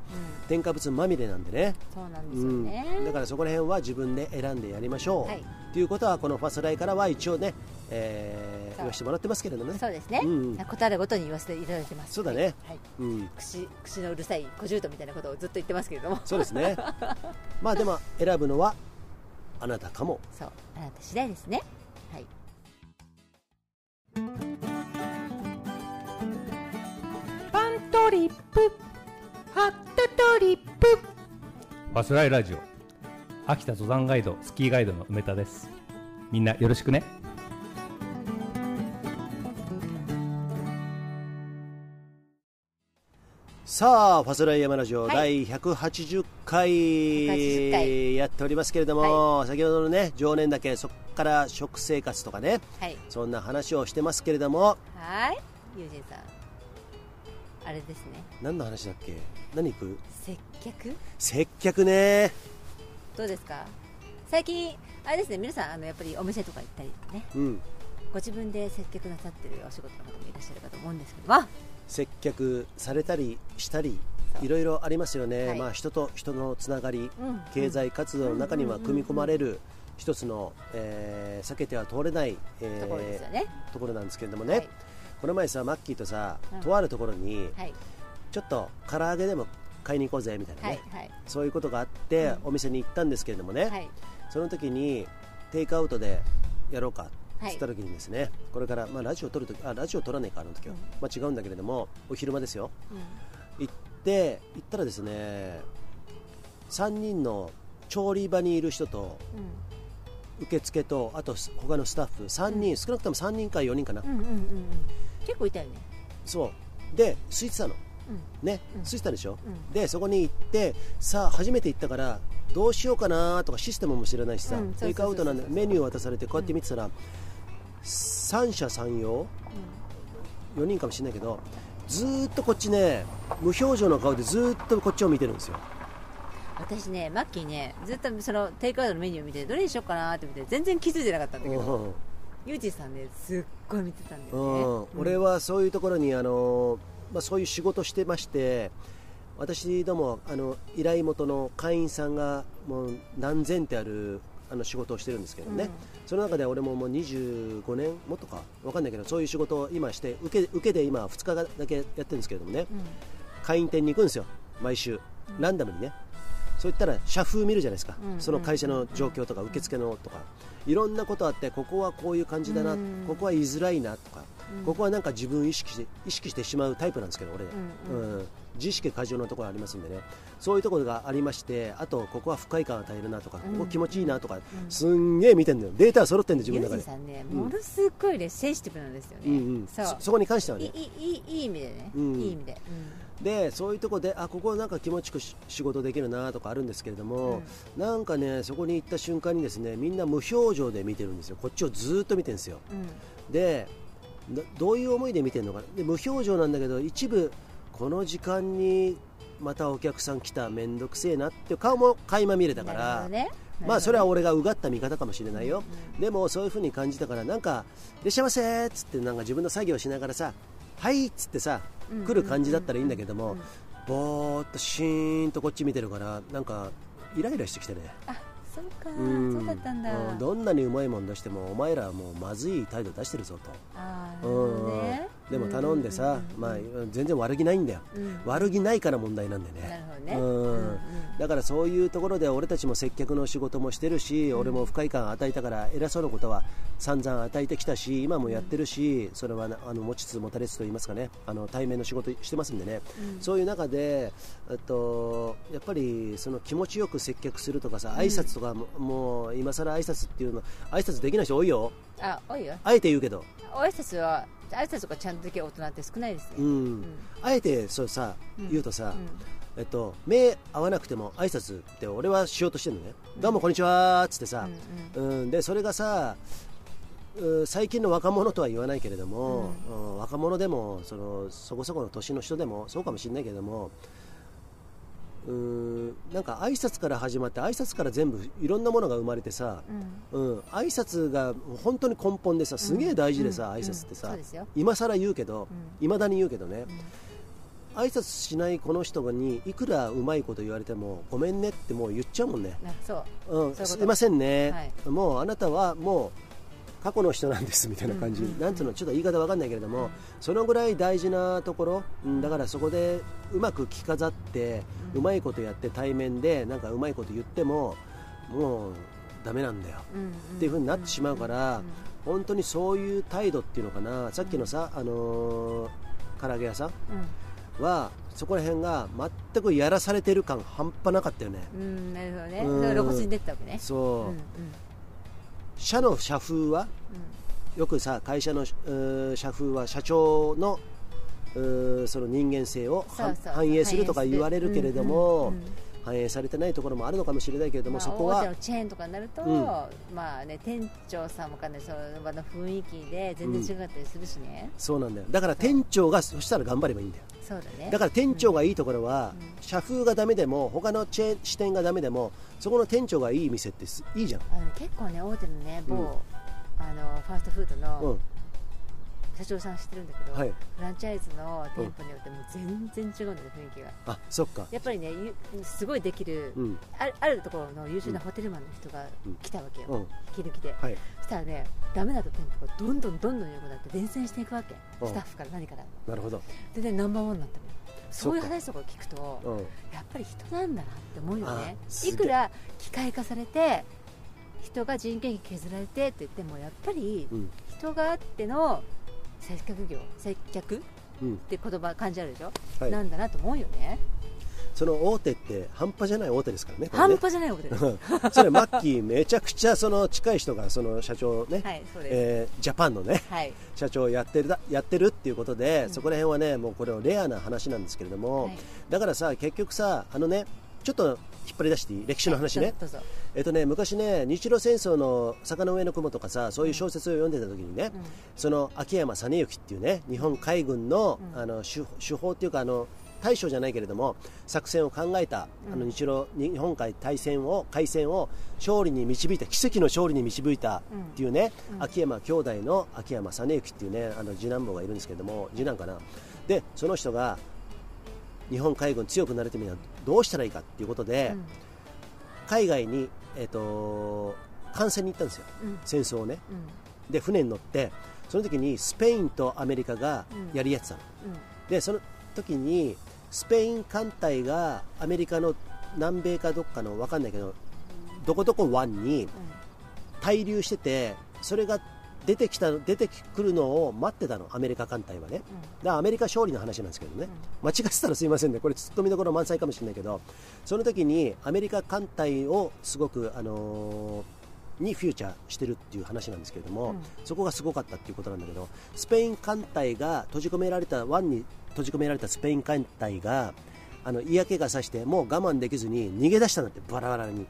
添加物まみれなんでね。そうなんですうん、よね、だからそこら辺は自分で選んでやりましょう、はい。ということはこのファスライからは一応ね、えー、言わせてもらってますけれどもね。そうですね、うんうん。答えるごとに言わせていただいてます。そうだね。はい、うん、口口のうるさい小獣みたいなことをずっと言ってますけれども。そうですね。まあでも選ぶのはあなたかも。そう。あなた次第ですね。はいトリップ。ハットトリップ。ファスライラジオ。秋田登山ガイドスキーガイドの梅田です。みんなよろしくね。さあファスライ山ラジオ、はい、第180回180やっておりますけれども、はい、先ほどのね常年だけそこから食生活とかね、はい、そんな話をしてますけれどもはい。友人さん。あれですね。何の話だっけ？何行く？接客？接客ね。どうですか？最近あれですね皆さんあのやっぱりお店とか行ったりね。うん。ご自分で接客なさってるお仕事の方もいらっしゃるかと思うんですけど。も接客されたりしたりいろいろありますよね、はい。まあ、人と人のつながり、うん経済活動の中にはうん組み込まれる一つの、えー避けては通れない、えーところですよね。ところなんですけれどもね、はいこの前さマッキーとさ、うん。とあるところにはい。ちょっと唐揚げでも買いに行こうぜみたいなね、はいはい。そういうことがあって、うん。お店に行ったんですけれどもね、はい。その時にテイクアウトでやろうかはい。つった時にですね、これから、まあ、ラジオ撮る時あラジオ撮らねえかあの時は、うん。まあ、違うんだけれどもお昼間ですよ。うん。行って行ったらですね3人の調理場にいる人と受付とあと他のスタッフ3人、少なくとも3人か4人かな、うんうんうんうん。うん結構いたよね。そう。で空いてたの。うん。ね、うん。空いてたでしょ、うん。でそこに行ってさあ初めて行ったからどうしようかなとかシステムも知らないしさ、テイクアウトなんでメニュー渡されてこうやって見てたら、三者三様？4人かもしれないけどずーっとこっちね無表情の顔でずーっとこっちを見てるんですよ私ねマッキーねずっとそのテイクアウトのメニュー見てどれにしようかなって見て全然気づいてなかったんだけど、うん。ユージさんねすっごい見てたんだうよね、ん。俺はそういうところにあの、まあ、そういう仕事してまして私どもあの依頼元の会員さんがもう何千ってあるあの仕事をしてるんですけどね、うん。その中で俺ももう25年もっとか分かんないけどそういう仕事を今して受け受けで今2日だけやってるんですけれどもね、うん。会員店に行くんですよ毎週。ランダムにねそういったら社風見るじゃないですか、うんその会社の状況とか受付のとか。いろんなことあってここはこういう感じだな、うん。ここは言いづらいなとか、うん。ここはなんか自分意識して意識してしまうタイプなんですけど俺、うんうん自意識過剰なところありますんでね。そういうところがありましてあとここは不快感を与えるなとか、うん。ここ気持ちいいなとか、ん。すんげえ見てんだよ。データは揃ってんだよ自ユ分の中で。さんね、うん。ものすっごいねセンシティブなんですよね、そうそそこに関してはいね。いいいい意味でね、うん。いい意味で、でそういうところであここなんか気持ちよくし仕事できるなとかあるんですけれども、なんかねそこに行った瞬間にですねみんな無表情で見てるんですよ。こっちをずーっと見てるんですよ。うん。うんでどどういう思いで見てるのか。なで無表情なんだけど一部この時間にまたお客さん来ためんどくせえなって顔も垣間見れたから、どね。まあそれは俺がうがった見方かもしれないよ、うんでもそういう風に感じたからなんか「いらっしゃいませ」っつってなんか自分の作業しながらさ「はい」っつってさうん来る感じだったらいいんだけどもうんぼーっとシーンとこっち見てるからなんかイライラしてきてね。あそうか、ん。そうだったんだ、うんどんなにうまいもん出してもお前らはもうまずい態度出してるぞと。あーなるうんほどねでも頼んでさ、まあ、全然悪気ないんだよ、うん。悪気ないから問題なんでね。うん。うんうん。だからそういうところで俺たちも接客の仕事もしてるし、俺も不快感与えたから偉そうなことは散々与えてきたし今もやってるし、それはなあの持ちつ持たれつと言いますかね。あの対面の仕事してますんでね、そういう中で、えっと、やっぱりその気持ちよく接客するとかさ挨拶とかも,、もう今更挨拶っていうの挨拶できない人多いよ。あ多いよ。あえて言うけど、お挨拶は挨拶とかちゃんとできる大人って少ないですね、うん。あえてそうさ、うん。言うとさ、うん。えっと、目合わなくても挨拶って俺はしようとしてるのね、どうもこんにちはっつってさ、うんでそれがさう最近の若者とは言わないけれども、うん。若者でもそのそこそこの年の人でもそうかもしれないけれどもうんなんか挨拶から始まって挨拶から全部いろんなものが生まれてさ、うん。挨拶が本当に根本でさすげえ大事でさ、うん。挨拶ってさ、そうですよ。今更言うけどういま、未だに言うけどね、挨拶しないこの人にいくらうまいこと言われてもごめんねってもう言っちゃうもんね、う。うん、すいませんね、はい。もうあなたはもう過去の人なんですみたいな感じ、なんつうのちょっと言い方わかんないけれども、そのぐらい大事なところ、うん、だからそこでうまく着飾って、うまいことやって対面でなんかうまいこと言ってももうダメなんだよ、っていう風になってしまうから、本当にそういう態度っていうのかな。さっきのさ、あのー唐揚げ屋さんはそこら辺が全くやらされてる感半端なかったよね、うん、うん、なるほどね、うん。露骨に出てたわけね。そう、うんうん社の社風はよくさ会社の社風は社長のその人間性を反映するとか言われるけれども、うんうんうん。反映されてないところもあるのかもしれないけれども、まあそこ大手はのチェーンとかになると、うん。まあね店長さんもかなりその場の雰囲気で全然違ったりするしね、そうなんだよ。だから店長がそしたら頑張ればいいんだよそうだね。だから店長がいいところは、うん。社風がダメでも他のチェーン支店がダメでもそこの店長がいい店ってすいいじゃん、あのね結構ね大手のね某、うん。あのファーストフードうのん社長さん知ってるんだけど、はい、フランチャイズの店舗によってもう全然違うんだよ雰囲気が。あそっか、やっぱりねゆすごいできる、うん。あるあるところの優秀なホテルマンの人が来たわけよ、うん。引き抜きで、はい、そしたらねダメだった店舗がどんどんどんどん良くなって伝染していくわけうんスタッフから何からなるほど、でねナンバーワンになったのよそういう話とかを聞くとうん、やっぱり人なんだなって思うよねいくら機械化されて人が人件費削られてって言ってもやっぱりうん人があっての接客業接客っうん。て言葉感じあるでしょ、はい。なんだなと思うよね。その大手って半端じゃない大手ですからねね。半端じゃないことです。うん。それマッキーめちゃくちゃその近い人がその社長ね、はいそうです、えージャパンのねはい。社長をやってるだやってるっていうことで、うん。そこら辺はねもうこれはレアな話なんですけれども、はい。だからさ結局さあのねちょっと引っ張り出していい？歴史の話ね、どうぞえっとね昔ね日露戦争の坂の上の雲とかさそういう小説を読んでた時にね、うん。その秋山実之っていうね日本海軍の,、うん。あの手手法っていうかあの大将じゃないけれども作戦を考えた、うん。あの日露日本海大戦を海戦を勝利に導いた奇跡の勝利に導いたっていうね、うん。秋山兄弟の秋山実之っていうねあの次男坊がいるんですけれども次男かな。でその人が日本海軍強くなるためにはどうしたらいいかっていうことで、うん。海外に、えっと観戦に行ったんですよ。うん。戦争をね。うん。で船に乗ってその時にスペインとアメリカがやり合ってたの、うん。でその時にスペイン艦隊がアメリカの南米かどっかの分かんないけどどこどこ湾に滞留しててそれが出てきた出てくるのを待ってたのアメリカ艦隊はね。だからアメリカ勝利の話なんですけどね、間違ってたらすいませんね。これツッコミどころ満載かもしれないけどその時にアメリカ艦隊をすごくあのーにフューチャーしてるっていう話なんですけれども、うん。そこがすごかったっていうことなんだけどスペイン艦隊が閉じ込められた湾に閉じ込められたスペイン艦隊があの嫌気がさしてもう我慢できずに逃げ出したんだってバラバラに。うん。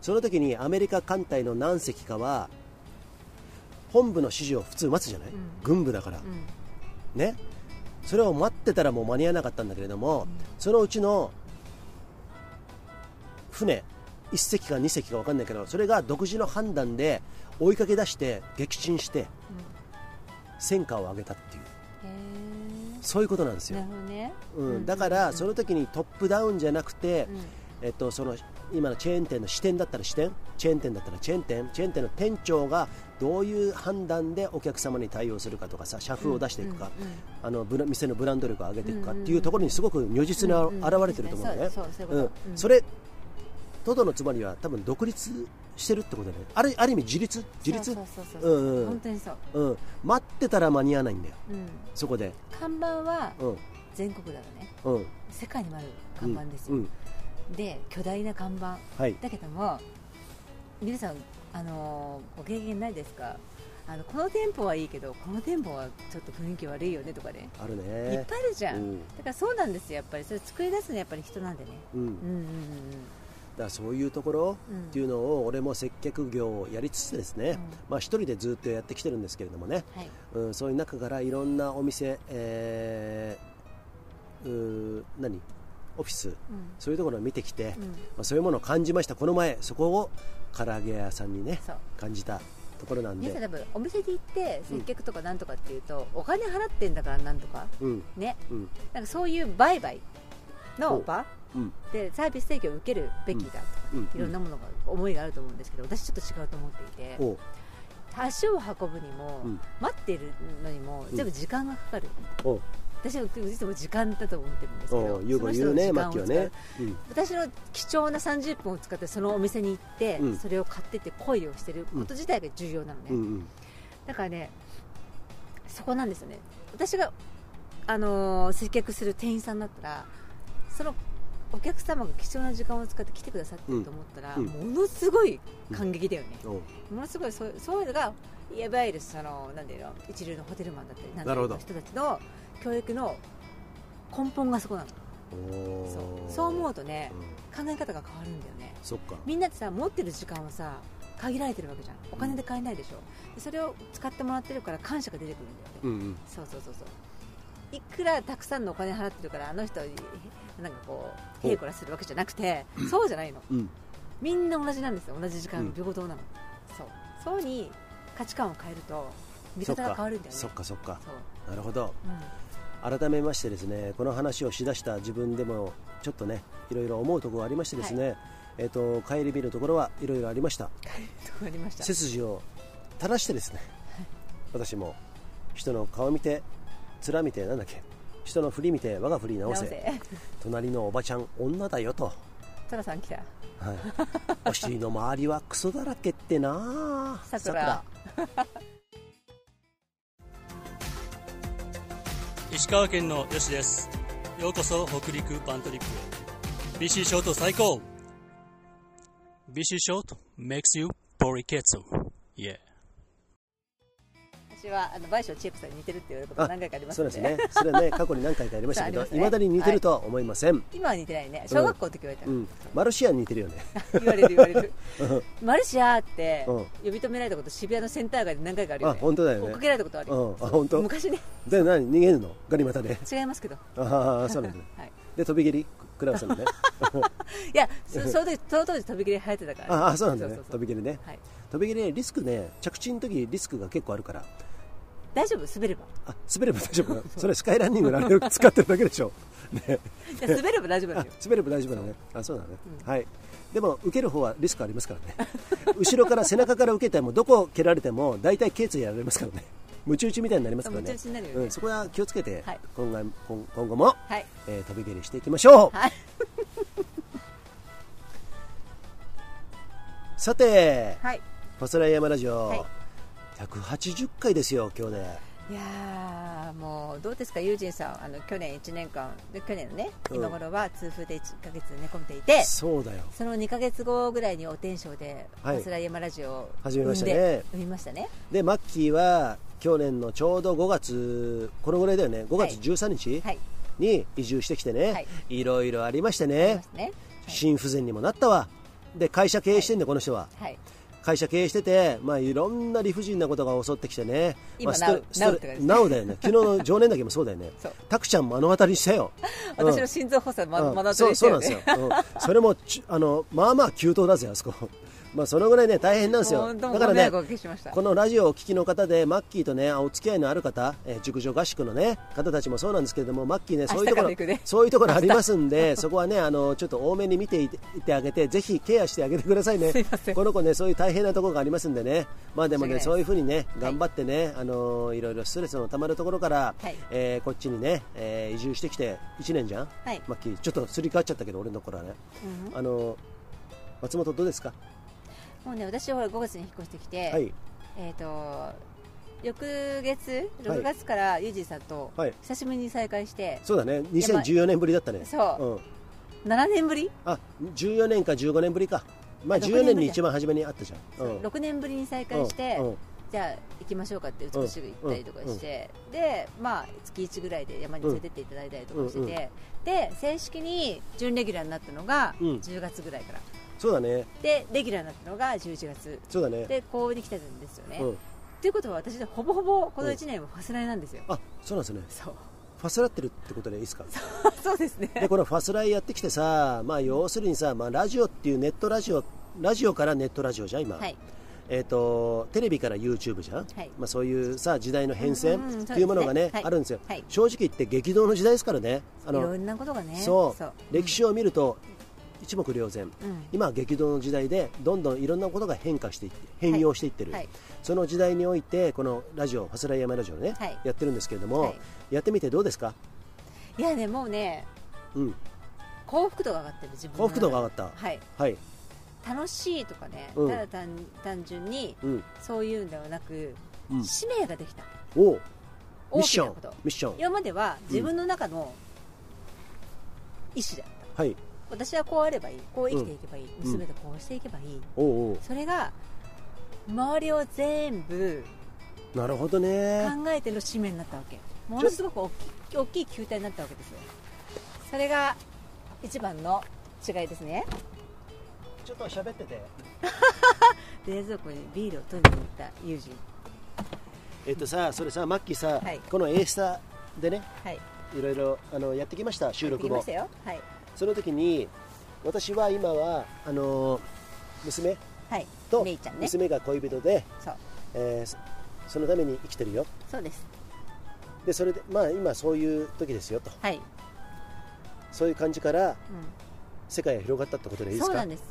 その時にアメリカ艦隊の何隻かは本部の指示を普通待つじゃない、ん。軍部だから、うん。ね？それを待ってたらもう間に合わなかったんだけれども、そのうちの船1隻か2隻か分かんないけどそれが独自の判断で追いかけ出して撃沈して戦果を上げたっていう。へそういうことなんですよ。ね。うん、だからその時にトップダウンじゃなくて、うん。えっと、その今のチェーン店の支店だったら支店？チェーン店だったらチェーン店？チェーン店の店長がどういう判断でお客様に対応するかとかさ社風を出していくか、うんうん。あのブラ店のブランド力を上げていくかっていうところにすごく如実にあうんうん現れてると思うんだね。そうん。それトドのつまりは多分独立してるってことだよね。あるある意味自立？自立？そうんうん。本当にそう、うん、待ってたら間に合わないんだよ。うん、そこで。看板はうん。全国だろね。うん。世界にもある看板ですよ、うん。うん。で巨大な看板。はい。だけども皆さんあのーご経験ないですか？あのこの店舗はいいけどこの店舗はちょっと雰囲気悪いよねとかね。あるいっねぱいあるじゃん、うん。だからそうなんですよやっぱり。それ作り出すのはやっぱり人なんでね。うん。うんうんうんだからそういうところうんっていうのを俺も接客業をやりつつですね、うん。まあ一人でずっとやってきてるんですけれどもね、はい。うん、そういう中からいろんなお店、えーうー何？オフィス。うん。そういうところを見てきて、うん。まあ、そういうものを感じました。この前そこを唐揚げ屋さんにね感じたところなんで。皆さん多分お店で行って接客とかなんとかっていうと、お金払ってんだからなんとか。うん。ね。うん。なんかそういう売買の場うん。でサービス提供を受けるべきだとか、うん。いろんなものが思いがあると思うんですけど私ちょっと違うと思っていて足を運ぶにも、うん。待っているのにもうん。全部時間がかかる、私はいつも時間だと思ってるんですけど言うその人の時間を使うね、う。ん。私の貴重な30分を使ってそのお店に行って、うん。それを買ってって恋をしてること自体が重要なのね、うんうん。だからねそこなんですよね。私が、あのー接客する店員さんだったらそのお客様が貴重な時間を使って来てくださってると思ったら、うん。ものすごい感激だよね、うん。ものすごいそうそういうのがいわゆるそのなんていうの一流のホテルマンだったりなんの人たちの教育の根本がそこなの。そう。そう思うとねうん。考え方が変わるんだよね。そっか。みんなってさ持ってる時間はさ限られてるわけじゃん。お金で買えないでしょ。でそれを使ってもらってるから感謝が出てくるんだよね。うんうん。そうそうそうそう。いくらたくさんのお金払ってるからあの人なんかこうへいこらするわけじゃなくてそうじゃないの。うん。みんな同じなんですよ。同じ時間うん。平等なの、そう。そうに価値観を変えると見方が変わるんだよね。そっかそっかなるほど。うん、改めましてですねこの話をしだした自分でもちょっとねいろいろ思うところがありましてですね、えっ、と帰り見るところはいろいろありました。背筋を垂らしてですね私も人の顔見て面見てなんだっけ人の振り見て我が振り直せ。直せ。隣のおばちゃん女だよと、トラさん来た。はい、お尻の周りはクソだらけってな さくら 石川県のよしです。ようこそ北陸パントリップへ。BC ショート最高。BC ショート makes you ポリケツ Yeah 私はあの倍賞千恵子さんに似てるって言われることが何回かありますそうですね。それはね 過去に何回かありましたけどいまだに似てるとは思いません、今は似てないね。小学校の時言われたマルシアに似てるよね。言われる言われる。マルシアってうん。呼び止められたこと渋谷のセンター街で何回かあるよあね本当だよね。追っかけられたことあるよ、うん。あ本当？昔ね。で何？逃げるの？ガリ股で。違いますけど、ああそうなんだ、はい、で飛び蹴り？クラブさんのね。いやそその時その当時飛び切り流行ってたから、ああそうなんだよね飛び蹴りねはい、飛び蹴りね。リスクね着地の時リスクが結構あるから大丈夫？滑れば。あ滑れば大丈夫？それスカイランニングのあれを使ってるだけでしょ、ね、いや滑れば大丈夫なんあですよ。滑れば大丈夫だね。あそうだね、はい。でも受ける方はリスクありますからね。後ろから背中から受けてもどこを蹴られても大体頸椎やられますからね。ムチ打ちみたいになりますからね。ね。うん、そこは気をつけて、はい。今後今今後も、はい。えー飛び蹴りしていきましょう、はい。さて、はい。ファスライヤマラジオ、はい180回ですよ今日で。いやーもうどうですかユージンさんあの去年1年間で去年のねうん。今頃は痛風で1ヶ月寝込んでいて、そうだよ。その2ヶ月後ぐらいにお天賞で「はい。バスライヤマラジオ」を始めましたね。ましたね。でマッキーは去年のちょうど5月このぐらいだよね。5月はい。13日はい。に移住してきてね、はい。い、ろいろありましてね。ますね。心不全にもなったわ。で会社経営してんだ、この人は。はい会社経営してて、まあ、いろんな理不尽なことが襲ってきてね、今まあ、ストなうストなうって感じなうだよね。昨日の 常年岳もそうだよね。そう。タクちゃん目の当たりにしたよ。う ん私の心臓発作まうん。学んでそうそうなんですよ、うん。それもちあのまあまあ急騰だぜあそこまあそのぐらいね大変なんですよ。だからねこのラジオをお聞きの方でマッキーとねお付き合いのある方、えー熟女合宿のね方たちもそうなんですけれどもマッキーねそういうところ、ね。そういうところありますんでそこはねあのちょっと多めに見ていてあげてぜひケアしてあげてくださいね。すいこの子ねそういう大変なところがありますんでね。まあでもねそういうふうにねはい。頑張ってね、あのいろいろストレスのたまるところから、はい。えーこっちにね、えー移住してきて1年じゃん、はい。マッキーちょっとすり替わっちゃったけど俺の頃はね、うん。あの松本どうですか？もうね私はほら5月に引っ越してきて、はい。えっ、と翌月6月からユージンさんとはい。久しぶりに再会して、そうだね。2014年ぶりだったね。そう。うん、7年ぶり、あ14年か15年ぶりか。まああ6 14年に一番初めにあったじゃん、うん。6年ぶりに再会して、うん。うん。じゃあ行きましょうかって美しく行ったりとかして、でまあ月1ぐらいで山に連れてっていただいたりとかしてて、で正式に準レギュラーになったのがうん。10月ぐらいから、そうだね。でレギュラーになったのが11月。そうだね。でこうに来てるんですよね、うん。ということは私でほぼほぼこの1年はファスライなんですよ、あそうなんですね。そう。ファスラってるってことでいいですか？そう。ですね。でこのファスライやってきてさまあ要するにさ、まあ、ラジオっていうネットラジオラジオからネットラジオじゃん今、はい。えー、とテレビから YouTube じゃん、はい。まあ、そういうさ時代の変遷うんうんっていうものがね,、そうですねはい。あるんですよ、はい。正直言って激動の時代ですからね。あいろんなことがね。そう。歴史を、を見ると一目瞭然、うん。今は激動の時代でどんどんいろんなことが変化していって変容していってる、はいその時代においてこのラジオファスライヤマラジオね、はい。やってるんですけれども、はい。やってみてどうですか、いやねもうねうん、幸福度が上がってる自分の幸福度が上がった。はい。はい、楽しいとかね、うん。ただ単単純にうん。そういうんではなく、うん。使命ができた。おミッション。ミッション。今までは自分の中の意思だった、はい私はこうあればいいこう生きていけばいい、娘とこうしていけばいい、おうおう。それが周りを全部なるほどね。考えての使命になったわけ。ものすごく大きい大きい球体になったわけですよ。それが一番の違いですね。ちょっと喋ってて。冷蔵庫にビールを取りに行った友人。えっとさそれさマッキーさ、はい。この A スタでねはい。いろいろあのやってきました収録後。できましたよ。はいその時に私は今はあの娘はいと娘が恋人で、そう。えーそそのために生きてるよ。そうです。でそれでまあ今そういう時ですよと。はい、そういう感じからう世界が広がったってことでいいん、ですか？そうなんです。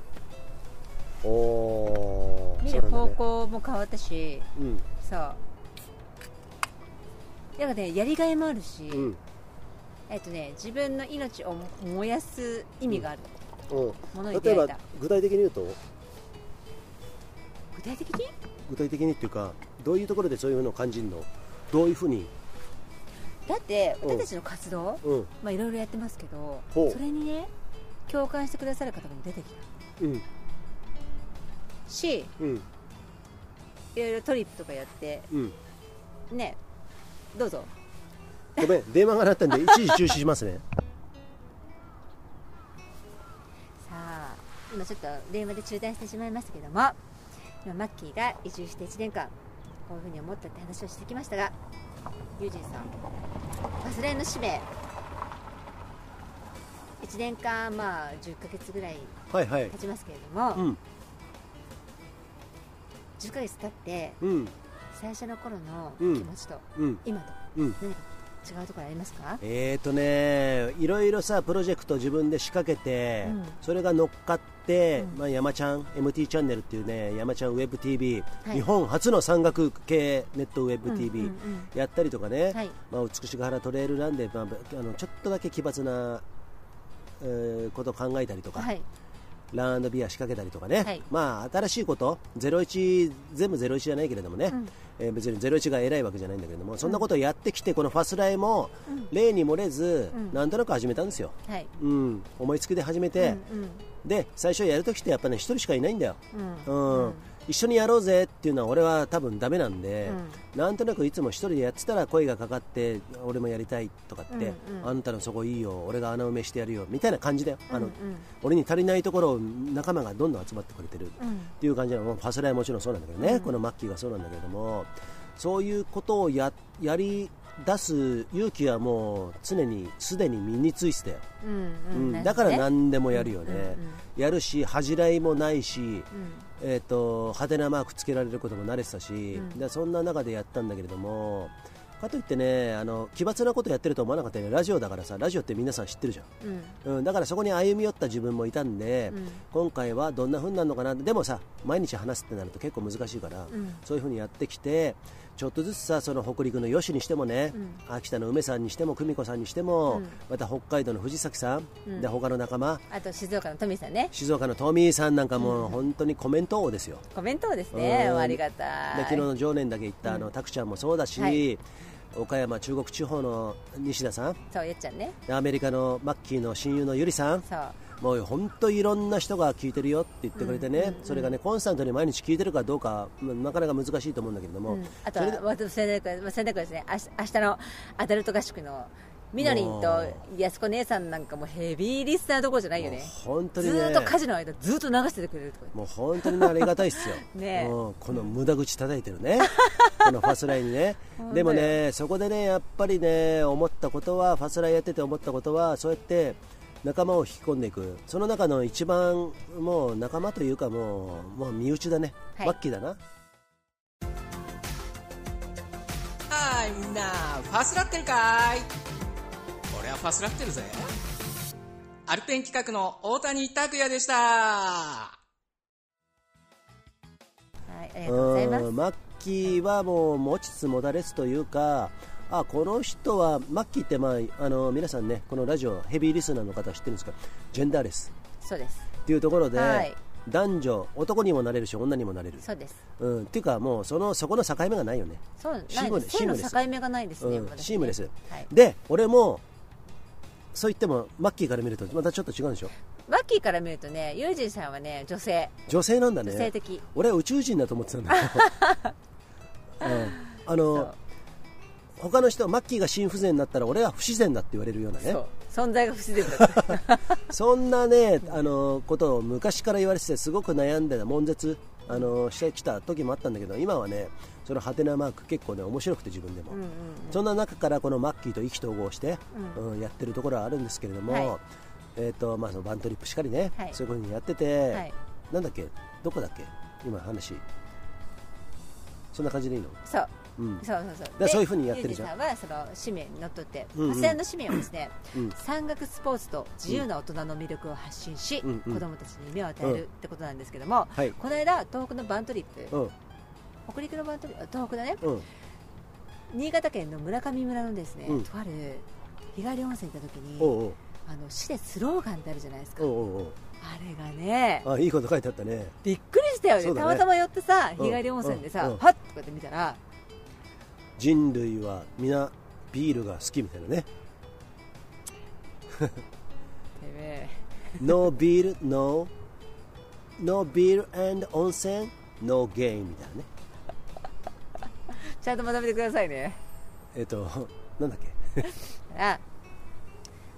おお見る方向も変わったしうん。そう。だからねやりがいもあるし、うんえっとね自分の命を燃やす意味がある、うん。ものに例えば出会えた具体的に言うと？具体的に？具体的にっていうかどういうところでそういうのを感じるの？どういうふうに？だってうん。私たちの活動、うん。まあいろいろやってますけどほう。それにね共感してくださる方も出てきた。うん。しうん。いろいろトリップとかやってうん。ねどうぞごめん電話が鳴ったんで一時中止しますね。さあ今ちょっと電話で中断してしまいましたけども今マッキーが移住して1年間こういうふうに思ったって話をしてきましたがユージンさん忘れの使命1年間まあ10ヶ月ぐらいはいはい。経ちますけれども、うん。10ヶ月経ってうん。最初の頃のうん。気持ちとうん。今とうん。何か違うところありますか？えーとねいろいろさプロジェクト自分で仕掛けて、うん。それが乗っかって、うん。まあ、山ちゃん MT チャンネルっていうね山ちゃんウェブ TV、はい。日本初の山岳系ネットウェブ TV、やったりとかね、はい。まあ、美しが原トレイルランで、まあ、あのちょっとだけ奇抜な、えーことを考えたりとか、はいランビア仕掛けたりとかね、はい。まあ新しいこと01全部01じゃないけれどもね、うん。えー別に01が偉いわけじゃないんだけれどもそんなことをやってきてこのファスライも例に漏れず、うん。なんとなく始めたんですよ、はい。うん、思いつきで始めて、うん。で最初やるときってやっぱね一人しかいないんだよ、うん。うん。うん一緒にやろうぜっていうのは俺は多分ダメなんで、なんとなくいつも一人でやってたら声がかかって俺もやりたいとかって、うんうん。あんたのそこいいよ俺が穴埋めしてやるよみたいな感じだよ、あのうん。うん俺に足りないところを仲間がどんどん集まってくれてる。うん。っていう感じなの。ファスライはもちろんそうなんだけどね、このマッキーがそうなんだけれども。そういうことをややり出す勇気はもう常にすでに身についてたよ、うん。うん。だからね。何でもやるよね、うんうんうん。やるし恥じらいもないし、うんえー、と派手なマークつけられることも慣れてたし、ん。でそんな中でやったんだけれどもかといってねあの奇抜なことやってると思わなかったよね。ラジオだからさラジオって皆さん知ってるじゃん。うん。うん、だからそこに歩み寄った自分もいたんで、うん。今回はどんな風になるのかな。でもさ毎日話すってなると結構難しいから、うん。そういう風にやってきてちょっとずつさその北陸の吉にしてもね、うん。秋田の梅さんにしても久美子さんにしても、うん。また北海道の藤崎さん、うん。で他の仲間あと静岡のトミーさんね。静岡のトミーさんなんかもう本当にコメント王ですよ、コメントをですね。うん。ありがたいで昨日の常年だけ行ったあの、うんタクちゃんもそうだし、はい。岡山中国地方の西田さんそうやっちゃんね。でアメリカのマッキーの親友のゆりさんそうもう本当いろんな人が聞いてるよって言ってくれてね、それがねコンスタントに毎日聞いてるかどうかまなかなか難しいと思うんだけれども、うん。あとは私仙台区仙台区ですね。あし明日のアダルト合宿のみのりんと安子姉さんなんかもヘビーリスナーどころじゃないよね。本当にね。ずーっと家事の間ずーっと流しててくれるとかもう本当にねありがたいっすよ、ねえ。うんこの無駄口叩いてるね。このファスラインにね。でもねそこでねやっぱりね思ったことはファスラインやってて思ったことはそうやって仲間を引き込んでいく。その中の一番もう仲間というかもうもう身内だね、はい。マッキーだな。はいみんなファスラってるかい。俺はファスラってるぜ。アルペン企画の大谷拓也でした。はいありがとうございます。うんマッキーはもう持ちつ持たれつというかあこの人はマッキーって、まあ、あの皆さんねこのラジオヘビーリスナーの方は知ってるんですか？ジェンダーレス。そうです。っていうところで、はい。男女男にもなれるし女にもなれる。そうです。うん、っていうかもうそのそこの境目がないよね、そうシームレです性のシームレス。境目がないですね、うん、シームレス、はい。で俺もそう言ってもマッキーから見るとまたちょっと違うんでしょ？マッキーから見るとねユージンさんはね女性。女性なんだ女性ね的。俺は宇宙人だと思ってたんだよ、うん、あそのう他の人はマッキーが心不全になったら俺は不自然だって言われるようなね。そう。存在が不自然だ そんなねあのことを昔から言われててすごく悩んでた悶絶あのしてきた時もあったんだけど今はねそのハテナマーク結構ね面白くて自分でも、うんうんそんな中からこのマッキーと意気投合して、うん。やってるところはあるんですけれども、はい。えーとまあ、そのバントリップしかりね、はい。そういうふうにやってて、はい。なんだっけ？どこだっけ？今話。そんな感じでいいの、そう。うんそうそうそう。らそういう風にやってるじゃん。ユージさんはその使命にのっとって、うんうん。ファスランド使命はですね、うん。山岳スポーツと自由な大人の魅力を発信し、子供たちに夢を与えるってことなんですけども、はい。この間東北のバントリップ、うん。北陸のバントリップあ東北だねうん。新潟県の村上村のですね、うん。とある日帰り温泉行った時にあの市でスローガンってあるじゃないですか。あれがねあいいこと書いてあったね。びっくりしたよね。たまたま寄ってさうん。日帰り温泉でさ、はっとかって見たら人類は皆ビールが好きみたいなね。てめえ。No ビール No. No ビール温泉 No game みたいなね。ちゃんとまとめてくださいね。えっ、となんだっけ？だから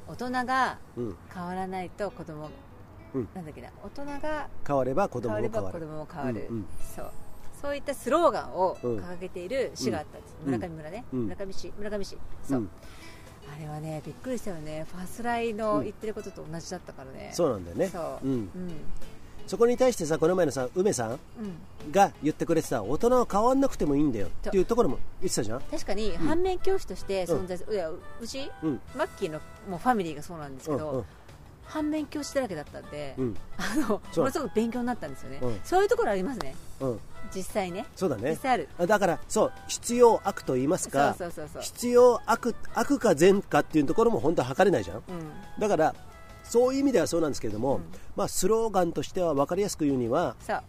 大人がうん。変わらないと子供、うん。なんだっけな大人が変われば子変供も変わる。供も変わる、うんうん。そうそういったスローガンをうん。掲げている市があったんです、うん。村上村ね、うん。村上市村上市。そう、うん。あれはねびっくりしたよね。ファスライの言ってることと同じだったからね、そうなんだよね。そう。うん。うん。そこに対してさこの前のさ梅さんうんが言ってくれてた大人は変わんなくてもいいんだよっていうところも言ってたじゃん。確かに反面教師として存在する、いやううち、うんマッキーのもうファミリーがそうなんですけど、うんうん反面教師だらけだったんで、うん。あのものすごく勉強になったんですよね、うん。そういうところありますね。うん。実際ね。そうだね。実際ある。あだからそう必要悪と言いますかそうそうそう必要悪悪か善かっていうところも本当は測れないじゃん。うん。だからそういう意味ではそうなんですけれども、うん。まあ、スローガンとしては分かりやすく言うにはそう。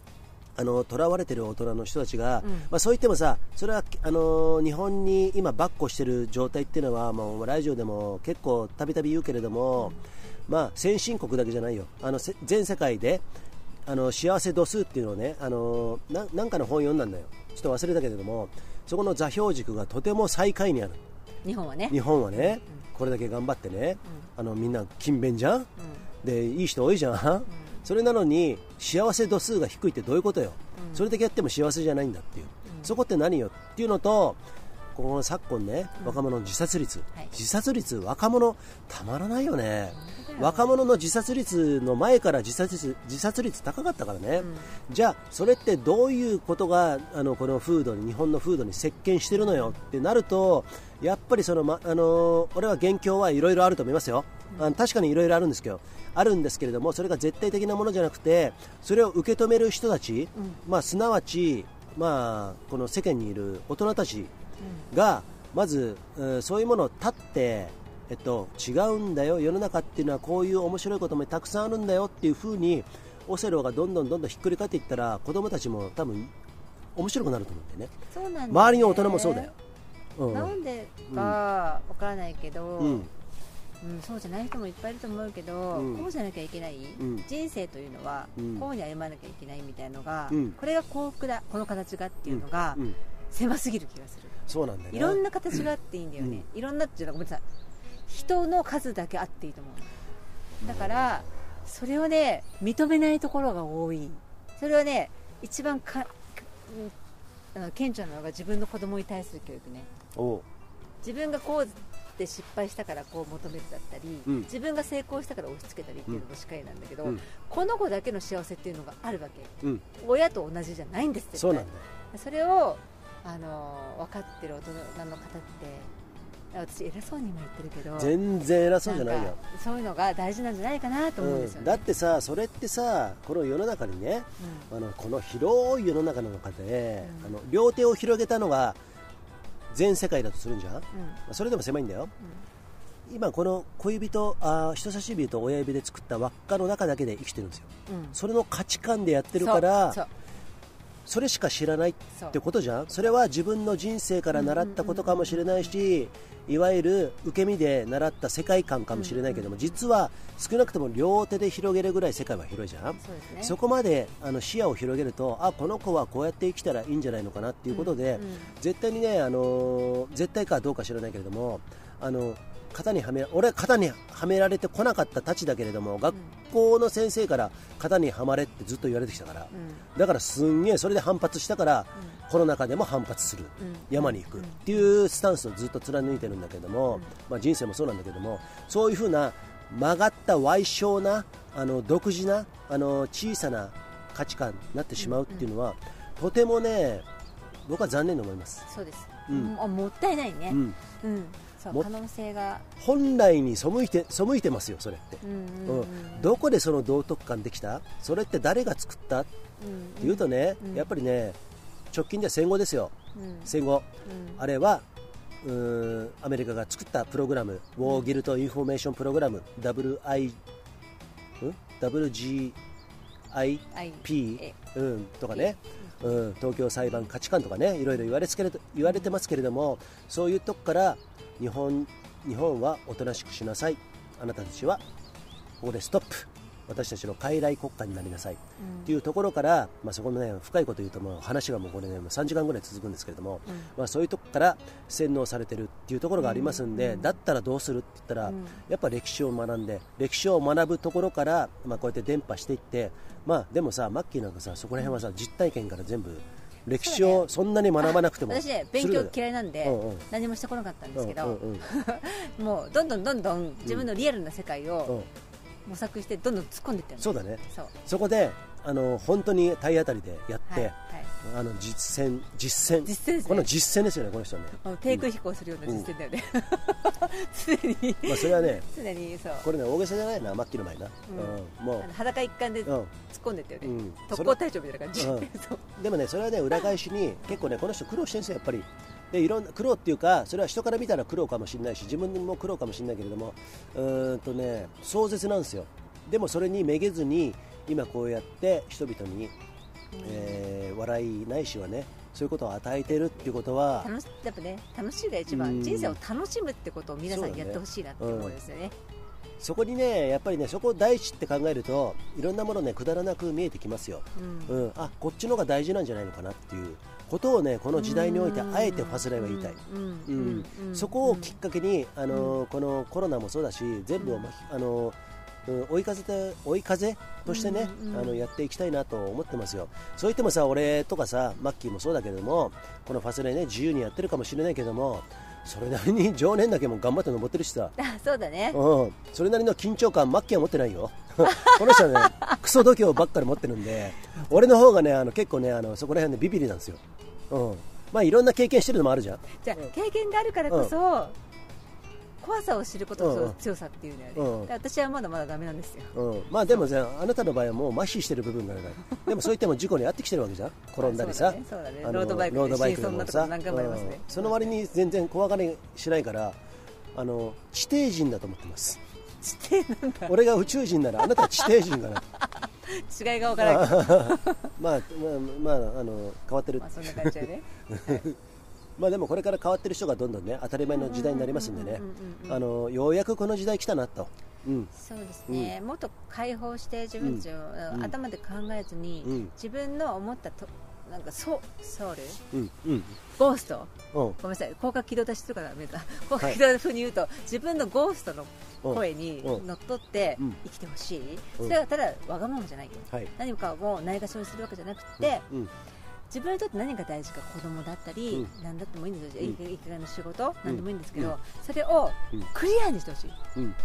あの囚われてる大人の人たちが、うん。まあ、そう言ってもさそれはあの日本に今、ばっこしてる状態っていうのはもうラジオでも結構たびたび言うけれども、まあ、先進国だけじゃないよ。あのせ全世界であの幸せ度数っていうのをねあのななんかの本読んだんだよ。ちょっと忘れたけれどもそこの座標軸がとても最下位にある。日本はね。日本はね、これだけ頑勤ってね、あのみんな勤勉じゃん、でいい人多いじゃん、それなのに幸せ度数が低いってどういうことよ、それだけやっても幸せじゃないんだっていう、そこって何よ？っていうのとここの昨今ね若者の自殺率、はい。自殺率若者たまらないよね。若者の自殺率の前から自殺率自殺率高かったからね、じゃあそれってどういうことがあのこの風土に日本の風土に席巻してるのよってなるとやっぱりその、ま、あの俺は元凶はいろいろあると思いますよ、あの確かにいろいろあるんですけどあるんですけれどもそれが絶対的なものじゃなくてそれを受け止める人たち、まあ、すなわち、まあ、この世間にいる大人たちがまず、えーそういうものを立って、えっと、違うんだよ。世の中っていうのはこういう面白いこともたくさんあるんだよっていうふうにオセロがどんどんどんどんひっくり返っていったら子供たちも多分面白くなると思うんだよね。そうなんね。周りの大人もそうだよ、うん。なんでかわからないけど、うん。うんそうじゃない人もいっぱいいると思うけど、うん。こうじゃなきゃいけない、ん。人生というのは、うん。こうに歩まなきゃいけないみたいのが、うん。これが幸福だ。この形がっていうのが、うん。狭すぎる気がするそうなんだよね。いろんな形があっていいんだよね、いろんなっていうのはごめんなさい。人の数だけあっていいと思うだからそれをね認めないところが多い。それはね一番かあの顕著なのが自分の子供に対する教育ね。自分がこうで失敗したからこう求めるだったり、うん。自分が成功したから押し付けたりっていうのもしっかりなんだけど、うん。この子だけの幸せっていうのがあるわけ。うん。親と同じじゃないんですってそれをあの分かってる大人の方って私偉そうにも言ってるけど全然偉そうじゃないよ。そういうのが大事なんじゃないかなと思うんですようん、ね、だってさそれってさこの世の中にね、あのこの広い世の中の中で、あの両手を広げたのが全世界だとするんじゃん、まあそれでも狭いんだよ、今この小指とあー人差し指と親指で作った輪っかの中だけで生きてるんですよ。うん。うんそれの価値観でやってるからそれしか知らないってことじゃん？それは自分の人生から習ったことかもしれないし、いわゆる受け身で習った世界観かもしれないけども、実は少なくとも両手で広げるぐらい世界は広いじゃん？そね。そこまであの視野を広げるとあこの子はこうやって生きたらいいんじゃないのかなっていうことで、絶対にね、あのー絶対かどうか知らないけれどもあの型にはめ俺は型にはめられてこなかったたちだけれども学校の先生から型にはまれってずっと言われてきたから、だからすんげえそれで反発したから、コロナ禍でも反発する、山に行く。っていうスタンスをずっと貫いてるんだけども、まあ、人生もそうなんだけどもそういうふうな曲がった歪小なあの独自なあの小さな価値観になってしまうっていうのは、とてもね僕は残念に思います。そうです、うん。もあもったいないね。うん。うん、そうも可能性が。本来に背いて背いてますよ、それって、うんうんうんどこでその道徳感できた？それって誰が作った？っていうとね、やっぱりね直近では戦後ですよ、うん。戦後、あれはうーんアメリカが作ったプログラム、ウォーギルト・インフォメーション・プログラム。WI ん？WGIP、うん、とかね、うん、東京裁判価値観とかねいろいろ言われつける言われてますけれどもそういうとこから日本日本はおとなしくしなさい。あなたたちはここでストップ。私たちの傀儡国家になりなさい、っていうところから、まあ、そこのね深いこと言うともう話がもうこれねもう3時間ぐらい続くんですけれども、まあ、そういうとこから洗脳されてるっていうところがありますんで、だったらどうするって言ったら、やっぱ歴史を学んで歴史を学ぶところから、まあ、こうやって伝播していって、まあ、でもさマッキーなんかさそこら辺はさ実体験から全部歴史をそんなに学ばなくても私ね勉強嫌いなんで、うんうん。何もしてこなかったんですけど、うんうんうん。もうどんどんどんどん自分のリアルな世界うん。を模索してどんどん突っ込んでいってるそうだね。そう。そこであの本当に体当たりでやって、はいはいあの実践実践。実践ね。この実践ですよねこの人はね、もう低空飛行するような実践だよね、常にまあ、それはね常に。そう。これね大げさじゃないなマッキーの前な、うん。もあの裸一貫で突っうん込んでったよね、うん。特攻隊長みたいな感じ、でもねそれはね裏返しに結構ねこの人苦労してるんですよやっぱり。でいろんな苦労っていうかそれは人から見たら苦労かもしれないし自分も苦労かもしれないけれどもうーんとね壮絶なんですよ。でもそれにめげずに今こうやって人々に、えー笑いないしはねそういうことを与えてるっていうことは楽しやっぱね楽しいが一番、うん。人生を楽しむってことを皆さんやってほしいなって思うんですよね。そこにねやっぱりねそこを第一って考えるといろんなものねくだらなく見えてきますよ、うん。うん、あこっちの方が大事なんじゃないのかなっていうことをねこの時代においてあえてファスライは言いたい、うん。うん。うん。そこをきっかけに、あのこのコロナもそうだし全部を、まあのうん追い風で追い風？としてね、あのやっていきたいなと思ってますよ。そう言ってもさ俺とかさマッキーもそうだけれどもこのファスライね自由にやってるかもしれないけどもそれなりに常年だけも頑張って登ってるしさ。あそうだね。うん、それなりの緊張感、マッキーは持ってないよ、この人はね、クソ度胸ばっかり持ってるんで、俺の方がね、あの結構ね、あのそこら辺でビビりなんですよ、うん、まあいろんな経験してるのもあるじゃん、じゃあ経験があるからこそ、怖さを知ることうん。こそ強さっていうんだよね、うん。で私はまだまだダメなんですよ。うん、まあでもさ、あなたの場合はもう麻痺してる部分があるから、でもそう言っても事故に遭ってきてるわけじゃん、転んだりさ、ね。ロードバイクで死にそうさ、になったこと何回もありますね。うん。その割に全然怖がりしないから、あの地底人だと思ってます。地底なんだ。俺が宇宙人ならあなたは地底人かな 違いが分からない まあまあまああの変わってる。まあそんな感じだねまあでもこれから変わってる人がどんどんね当たり前の時代になりますんでね。あのようやくこの時代来たなと、うん、そうですね、もっと解放して自分たちを、うん。頭で考えずに、うん。自分の思ったとなんかソソウル？うんうん。ゴースト？うん。ごめんなさい。高架機動出しとかダメだ高架機動風に言うと、自分のゴーストの声にうん。のっとってうん。生きてほしい、うん。それはただわがままじゃないよ、はい。何かをないがしろにするわけじゃなくて、うん自分にとって何が大事か子供だったり、う何だってもいいんですよ、うん。いいかがの仕事、何でもいいんですけど、うん。それをうん。クリアにしてほしい。うん。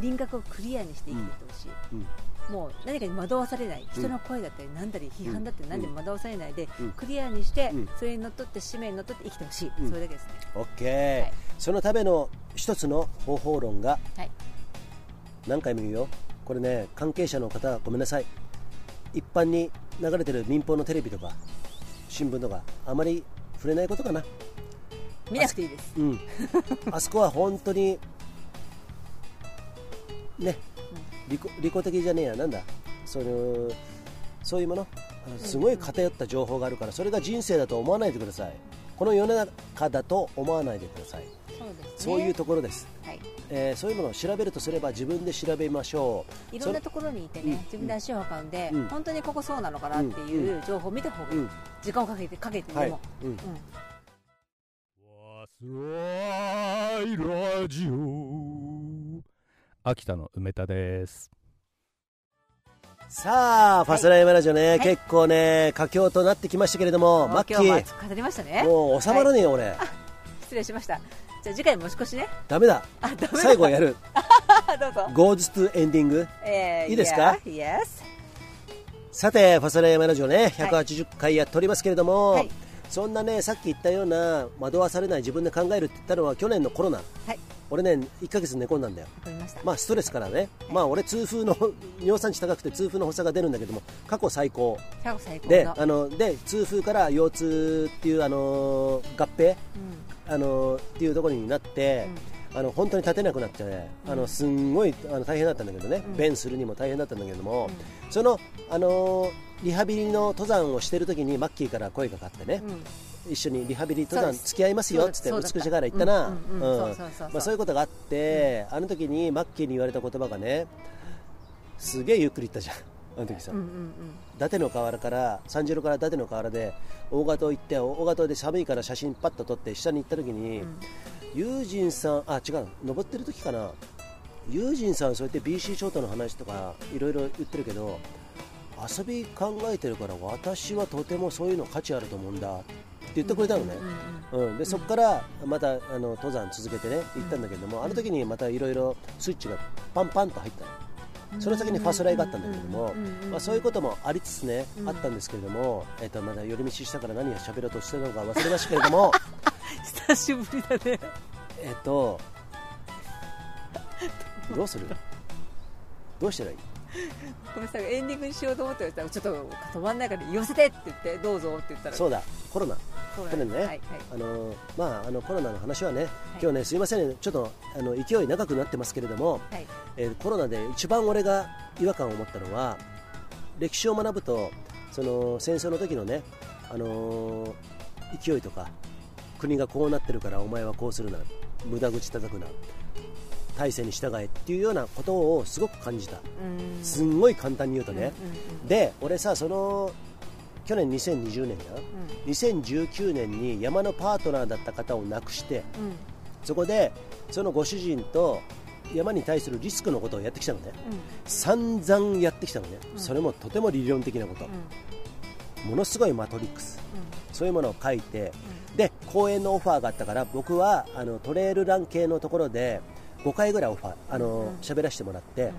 輪郭をクリアにして生きてほしい、うん。もう何かに惑わされない。人の声だったり何だり批判だったりうん。何でも惑わされないで、うん。クリアにして、うん。それにのっとって使命にのっとって生きてほしい、うん。それだけですね。オッケー、はい。そのための一つの方法論がはい。何回も言うよ。これね関係者の方ごめんなさい。一般に流れてる民放のテレビとか新聞とかあまり触れないことかな。見なくていいです。うん、あそこは本当にね利己利己的じゃねえや。なんだ？そのそういうもの？あすごい偏った情報があるからそれが人生だと思わないでくださいこの世の中だと思わないでください。そうですね。そういうところです、はい。えーそういうものを調べるとすれば自分で調べましょう。いろんなところにいてね、うん。自分で足を運んで、うん。本当にここそうなのかなっていう情報を見た方がいい、うん。時間をかけてかけてでも、はい、うん。うん。ラジオ。秋田の梅田ですさあ、ファスライブラジオね、い。結構ね佳境となってきましたけれども、マッキー。語りましたね。もう収まらねえよ、俺。失礼しました。じゃあ次回持ち越しね。ダメだ。あダメだ。最後やる。あ どうぞ、Goes to エンディング。えいいですか？Yes さてファスライブラジオね180回やっておりますけれども、はいそんなねさっき言ったような惑わされない自分で考えるって言ったのは去年のコロナ。はい。俺ね1ヶ月寝込んだんだよ。わかりました、まあストレスからね、まあ俺痛風の 尿酸値高くて痛風の発作が出るんだけども過去最高。過去最高の。であので痛風から腰痛っていうあの合併あのっていうところになって、あの本当に立てなくなって、ね、あのすんごいあの大変だったんだけどね、うん。便するにも大変だったんだけども、そのあのリハビリの登山をしてる時にマッキーから声がかかってね、うん。うん一緒にリハビリ登山付き合いますよっつって美しがら言ったな、うんうんうんそういうことがあって、あの時にマッキーに言われた言葉がねすげえゆっくり言ったじゃん。あの時さ、うんうんうん。伊達の河原から三十郎から伊達の河原で大型行って大型で寒いから写真パッと撮って下に行った時に、友人さんあ違う登ってる時かな。友人さんそうやって BC ショートの話とかいろいろ言ってるけど遊び考えてるから私はとてもそういうの価値あると思うんだって言ってくれたのね、うんでそこからまたあの登山続けてね行ったんだけども、あの時にまたいろいろスイッチがパンパンと入ったの。その先にファスライがあったんだけれども、まあ、そういうこともありつつね、あったんですけれども、えっとまだ寄り道したから何を喋ろうとしてるのか忘れましたけれども。久しぶりだね。えっとどうする？どうしたらいい？ごめんなさいエンディングにしようと思ってたらちょっと止まんないから言わせてって言ってどうぞって言ったら。そうだコロナ。去年ね、はいはい。あのまあ、あのコロナの話はね、今日ねすいませんねちょっとあの勢い長くなってますけれども、はい。えーコロナで一番俺が違和感を持ったのは歴史を学ぶとその戦争の時のね、あのー勢いとか国がこうなってるからお前はこうするな無駄口叩くな体制に従えっていうようなことをすごく感じた。うん。すんごい簡単に言うとね、うんうんで俺さその去年2020年だよ、2019年に山のパートナーだった方を亡くしてうん。そこでそのご主人と山に対するリスクのことをやってきたのね、散々やってきたのね、それもとても理論的なこと、ものすごいマトリックス、そういうものを書いて、で講演のオファーがあったから僕はあのトレイルラン系のところで5回ぐらいオファーあの喋、らせてもらって、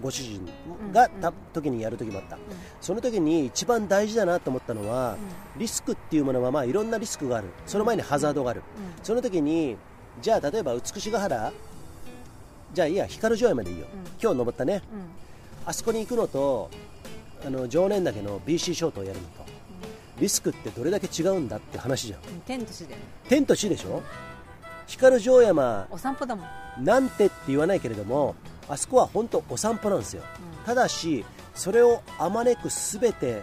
ご主人がた時にやる時もあった、その時に一番大事だなと思ったのは、リスクっていうものはまあいろんなリスクがある。その前にハザードがある、その時にじゃあ例えば美しが原じゃあいいや光城山でいいよ、今日登ったね、あそこに行くのとあの常念岳の BC ショートをやるのと、リスクってどれだけ違うんだって話じゃん。うん。天と地で。ね天と地でしょ？光城山お散歩だもんなんてって言わないけれどもあそこは本当お散歩なんですよ、ただしそれをあまねく全て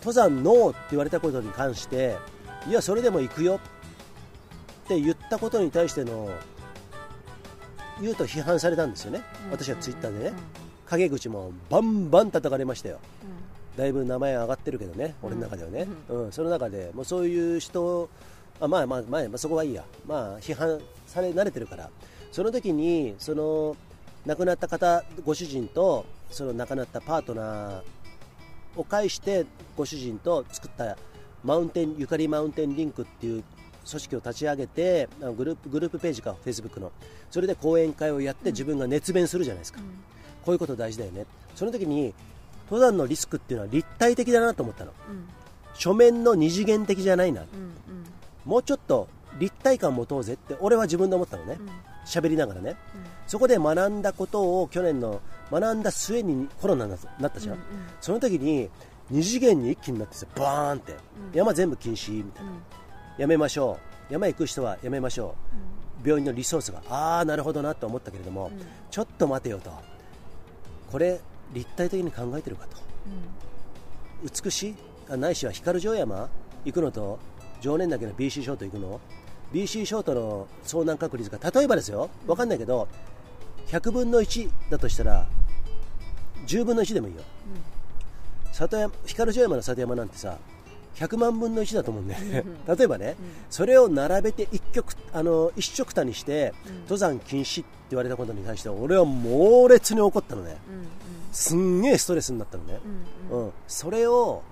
登山ノーって言われたことに関していやそれでも行くよって言ったことに対しての言うと批判されたんですよね、私はツイッターでね、陰口もバンバン叩かれましたよ、だいぶ名前上がってるけどね、俺の中ではね、うん。その中でもうそういう人あまあまあまあ、まあ、そこはいいや、まあ、批判され慣れてるから。その時にその亡くなった方ご主人とその亡くなったパートナーを介してご主人と作ったマウンテンゆかりマウンテンリンクっていう組織を立ち上げてグループグループページかフェイスブックの。それで講演会をやって自分が熱弁するじゃないですか、こういうこと大事だよね。その時に登山のリスクっていうのは立体的だなと思ったの、書面の二次元的じゃないな、もうちょっと立体感持とうぜって俺は自分で思ったのね。喋、りながらね、そこで学んだことを去年の学んだ末にコロナになったじゃん、その時に二次元に一気になってさバーンって、山全部禁止みたいな、やめましょう。山行く人はやめましょう、病院のリソースがああなるほどなと思ったけれども、ちょっと待てよと。これ立体的に考えてるかと、美しあないしは光城山？行くのと常年岳の BC ショート行くの？BC ショートの遭難確率が例えばですよ。分かんないけど100分の1だとしたら10分の1でもいいよ、里山光城山の里山なんてさ100万分の1だと思うんだよ。ね、例えばね、それを並べて一曲あの一色たにして、登山禁止って言われたことに対して俺は猛烈に怒ったのね、すんげえストレスになったのね、うん。それを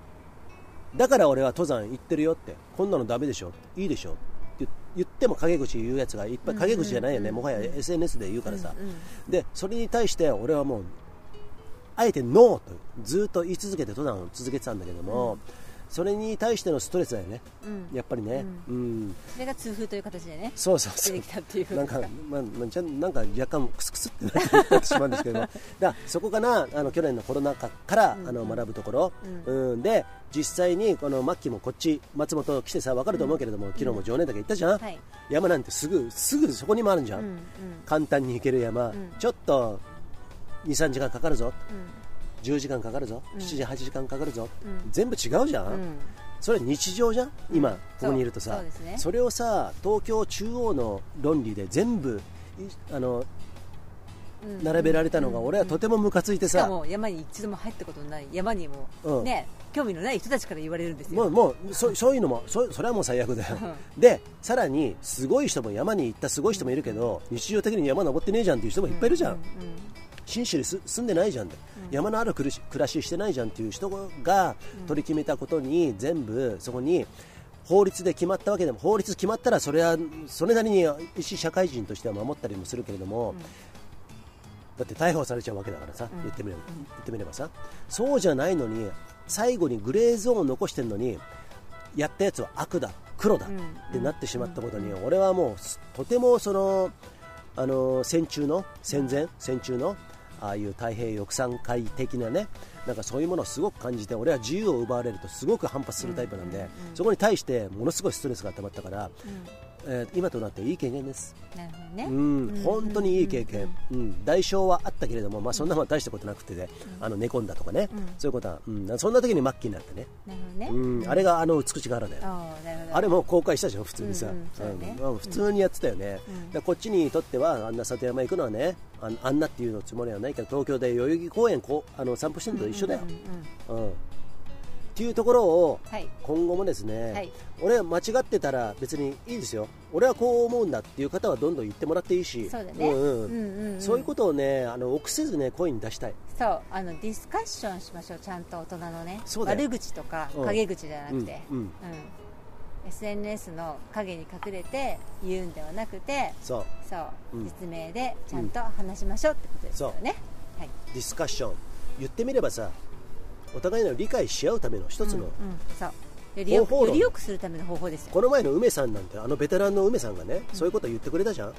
だから俺は登山行ってるよって。こんなのダメでしょいいでしょって。言っても陰口言うやつがいっぱい陰口じゃないよね、もはや SNS で言うからさ、でそれに対して俺はもうあえてノーとずっと言い続けて登山を続けてたんだけども、それに対してのストレスだよね、やっぱりね、うん。それが痛風という形でね。そうそうそう。出てきたっていう。なんか、まあ、まあ、じゃなんか若干クスクスってなってしまうんですけど。だそこかなあの去年のコロナ禍から、あの学ぶところ、うん。で実際にこのマッキーもこっち松本来てさ分かると思うけれども、昨日も常念岳行ったじゃん、はい。山なんてすぐすぐそこにもあるじゃん、うんうん。簡単に行ける山、ちょっと23時間かかるぞ、10時間かかるぞ、7時8時間かかるぞ、全部違うじゃん、うん。それ日常じゃん？今、ここにいるとさ。そね。それをさ東京中央の論理で全部いあのうん。並べられたのが俺はとてもムカついてさ、も山に一度も入ったことのない。山にも、うん。ね興味のない人たちから言われるんですよ。もうもうそそういうのもそそれはもう最悪だよ、でさらにすごい人も山に行ったすごい人もいるけど日常的に山登ってねえじゃんっていう人もいっぱいいるじゃん、信州にす住んでないじゃんって、山のある暮らし暮らししてないじゃんっていう人が取り決めたことに全部そこに法律で決まったわけでも法律決まったらそれはそれなりに一社会人としては守ったりもするけれども、だって逮捕されちゃうわけだからさ、言ってみれば、言ってみればさ。そうじゃないのに最後にグレーゾーンを残してるのにやったやつは悪だ黒だってなってしまったことに、俺はもうとてもそのあの戦中の戦前戦中のああいう太平洋山海的なねなんかそういうものをすごく感じて俺は自由を奪われるとすごく反発するタイプなんで、そこに対してものすごいストレスが溜まったから、えー今となっていい経験です。なるほどね、うん、本当にいい経験、うん、代償はあったけれども、まあ、そんなもん大したことなくてね、あの寝込んだとかね、そういうことは、うん、そんな時に末期になってね、なるほどね、うん、あれがあの美しが原だよ。あれも公開したじゃん、普通にさ、うん普通にやってたよね、でこっちにとっては、あんな里山行くのはね、あんあんなっていうのつもりはないけど、東京で代々木公園こうあの散歩してるのと一緒だよ。うんっていうところをはい。今後もですね、はい。俺は間違ってたら別にいいですよ、俺はこう思うんだっていう方はどんどん言ってもらっていいし、そうだね。んうん。うんうんうん。そういうことをねあの臆せずね声に出したい、そう。あのディスカッションしましょうちゃんと大人のね。悪口とかうん。陰口じゃなくて、うん。うん。うん。SNS の陰に隠れて言うんではなくてそう。そう、うん。実名でちゃんと話しましょうってことですよね、はい。ディスカッション。言ってみればさお互いの理解し合うための一つの、うん、そう。よりよりよくするための方法ですよ、この前の梅さんなんてあのベテランの梅さんがね、そういうこと言ってくれたじゃん。うん、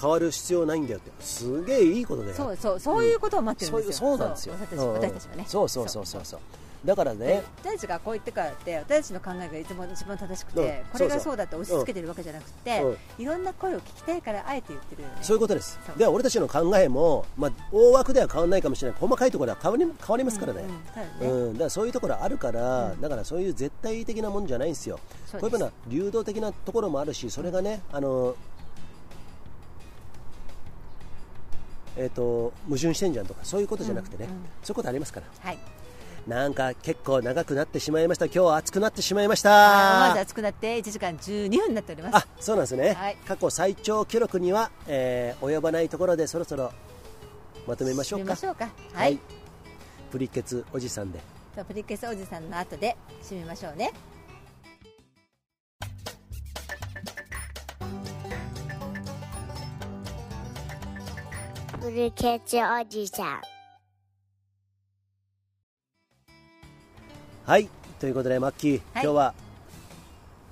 変わる必要ないんだよって。すげえいいことだよ。そうそうそういうことを待ってるんですよ、そうそうなんですよ。そう私うん私たちはねそう。そうそうそうそうだからね。私たちがこう言ってからって私たちの考えがいつも一番正しくて、うん。これがそうだって押し付けてるわけじゃなくて、うん。いろんな声を聞きたいからあえて言ってるよね。そういうことです。で俺たちの考えも、まあ、大枠では変わらないかもしれない。細かいところは変わり変わりますからね、うんだからそういうところあるから、だからそういう絶対的なもんじゃないんです。よ、こういうふうな流動的なところもあるし、それがね、あのえー、と矛盾してんじゃんとか、そういうことじゃなくてね、うんうん。そういうことありますから、はいなんか結構長くなってしまいました、今日は暑くなってしまいまし思わずた。熱くなって1時間12分になっております。あそうなんですね、はい。過去最長記録には、えー及ばないところでそろそろまとめましょうか。締めましょうか。はい、プリケツおじさんで。じゃあプリケスおじさんの後で締めましょうね。ブルケツおじさんはいということでマッキー、今日は？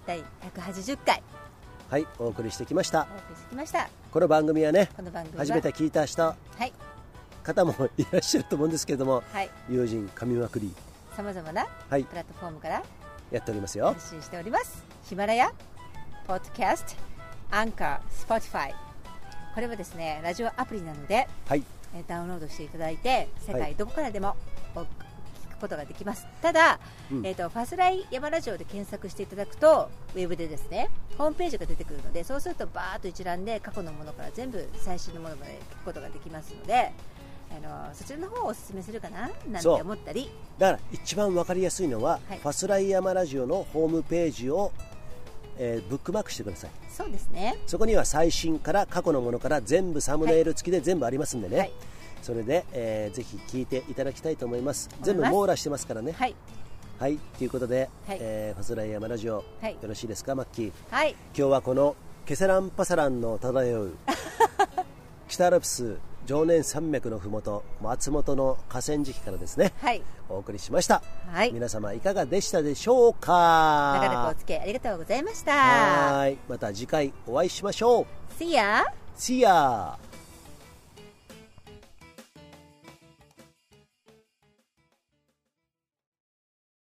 第180回。はいお送りしてきました。お送りしてきました。この番組はねこの番組は？初めて聞いた人はい。方もいらっしゃると思うんですけれどもはい。友人噛みまくり。さまざまなはい。プラットフォームからやっておりますよ。発信しております。ヒマラヤポッドキャスト Anchor Spotify。これはですねラジオアプリなのではい。えーダウンロードしていただいて世界どこからでもお聞くくことができます。ただ、うん。えー、とファスライ山ラジオで検索していただくとウェブでですねホームページが出てくるのでそうするとバーッと一覧で過去のものから全部最新のものまで聞くことができますのであのそちらの方をお勧めするかな？なんて思ったり。だから一番わかりやすいのは、はい。ファスライヤマラジオのホームページを、えーブックマークしてください。そうですね。そこには最新から過去のものから全部サムネイル付きで全部ありますんでね、はいそれで、えーぜひ聞いていただきたいと思います。全部網羅してますからね。はい。はい。ということで、はい。えーファスライヤマラジオ、はい。よろしいですかマッキー？はい。今日はこのケセランパサランの漂う 北アルプス常年山脈のふもと松本の河川敷からですね。はい。お送りしました、はい。皆様いかがでしたでしょうか？長らくお付き合いありがとうございました。はーい。また次回お会いしましょう。See ya! See ya!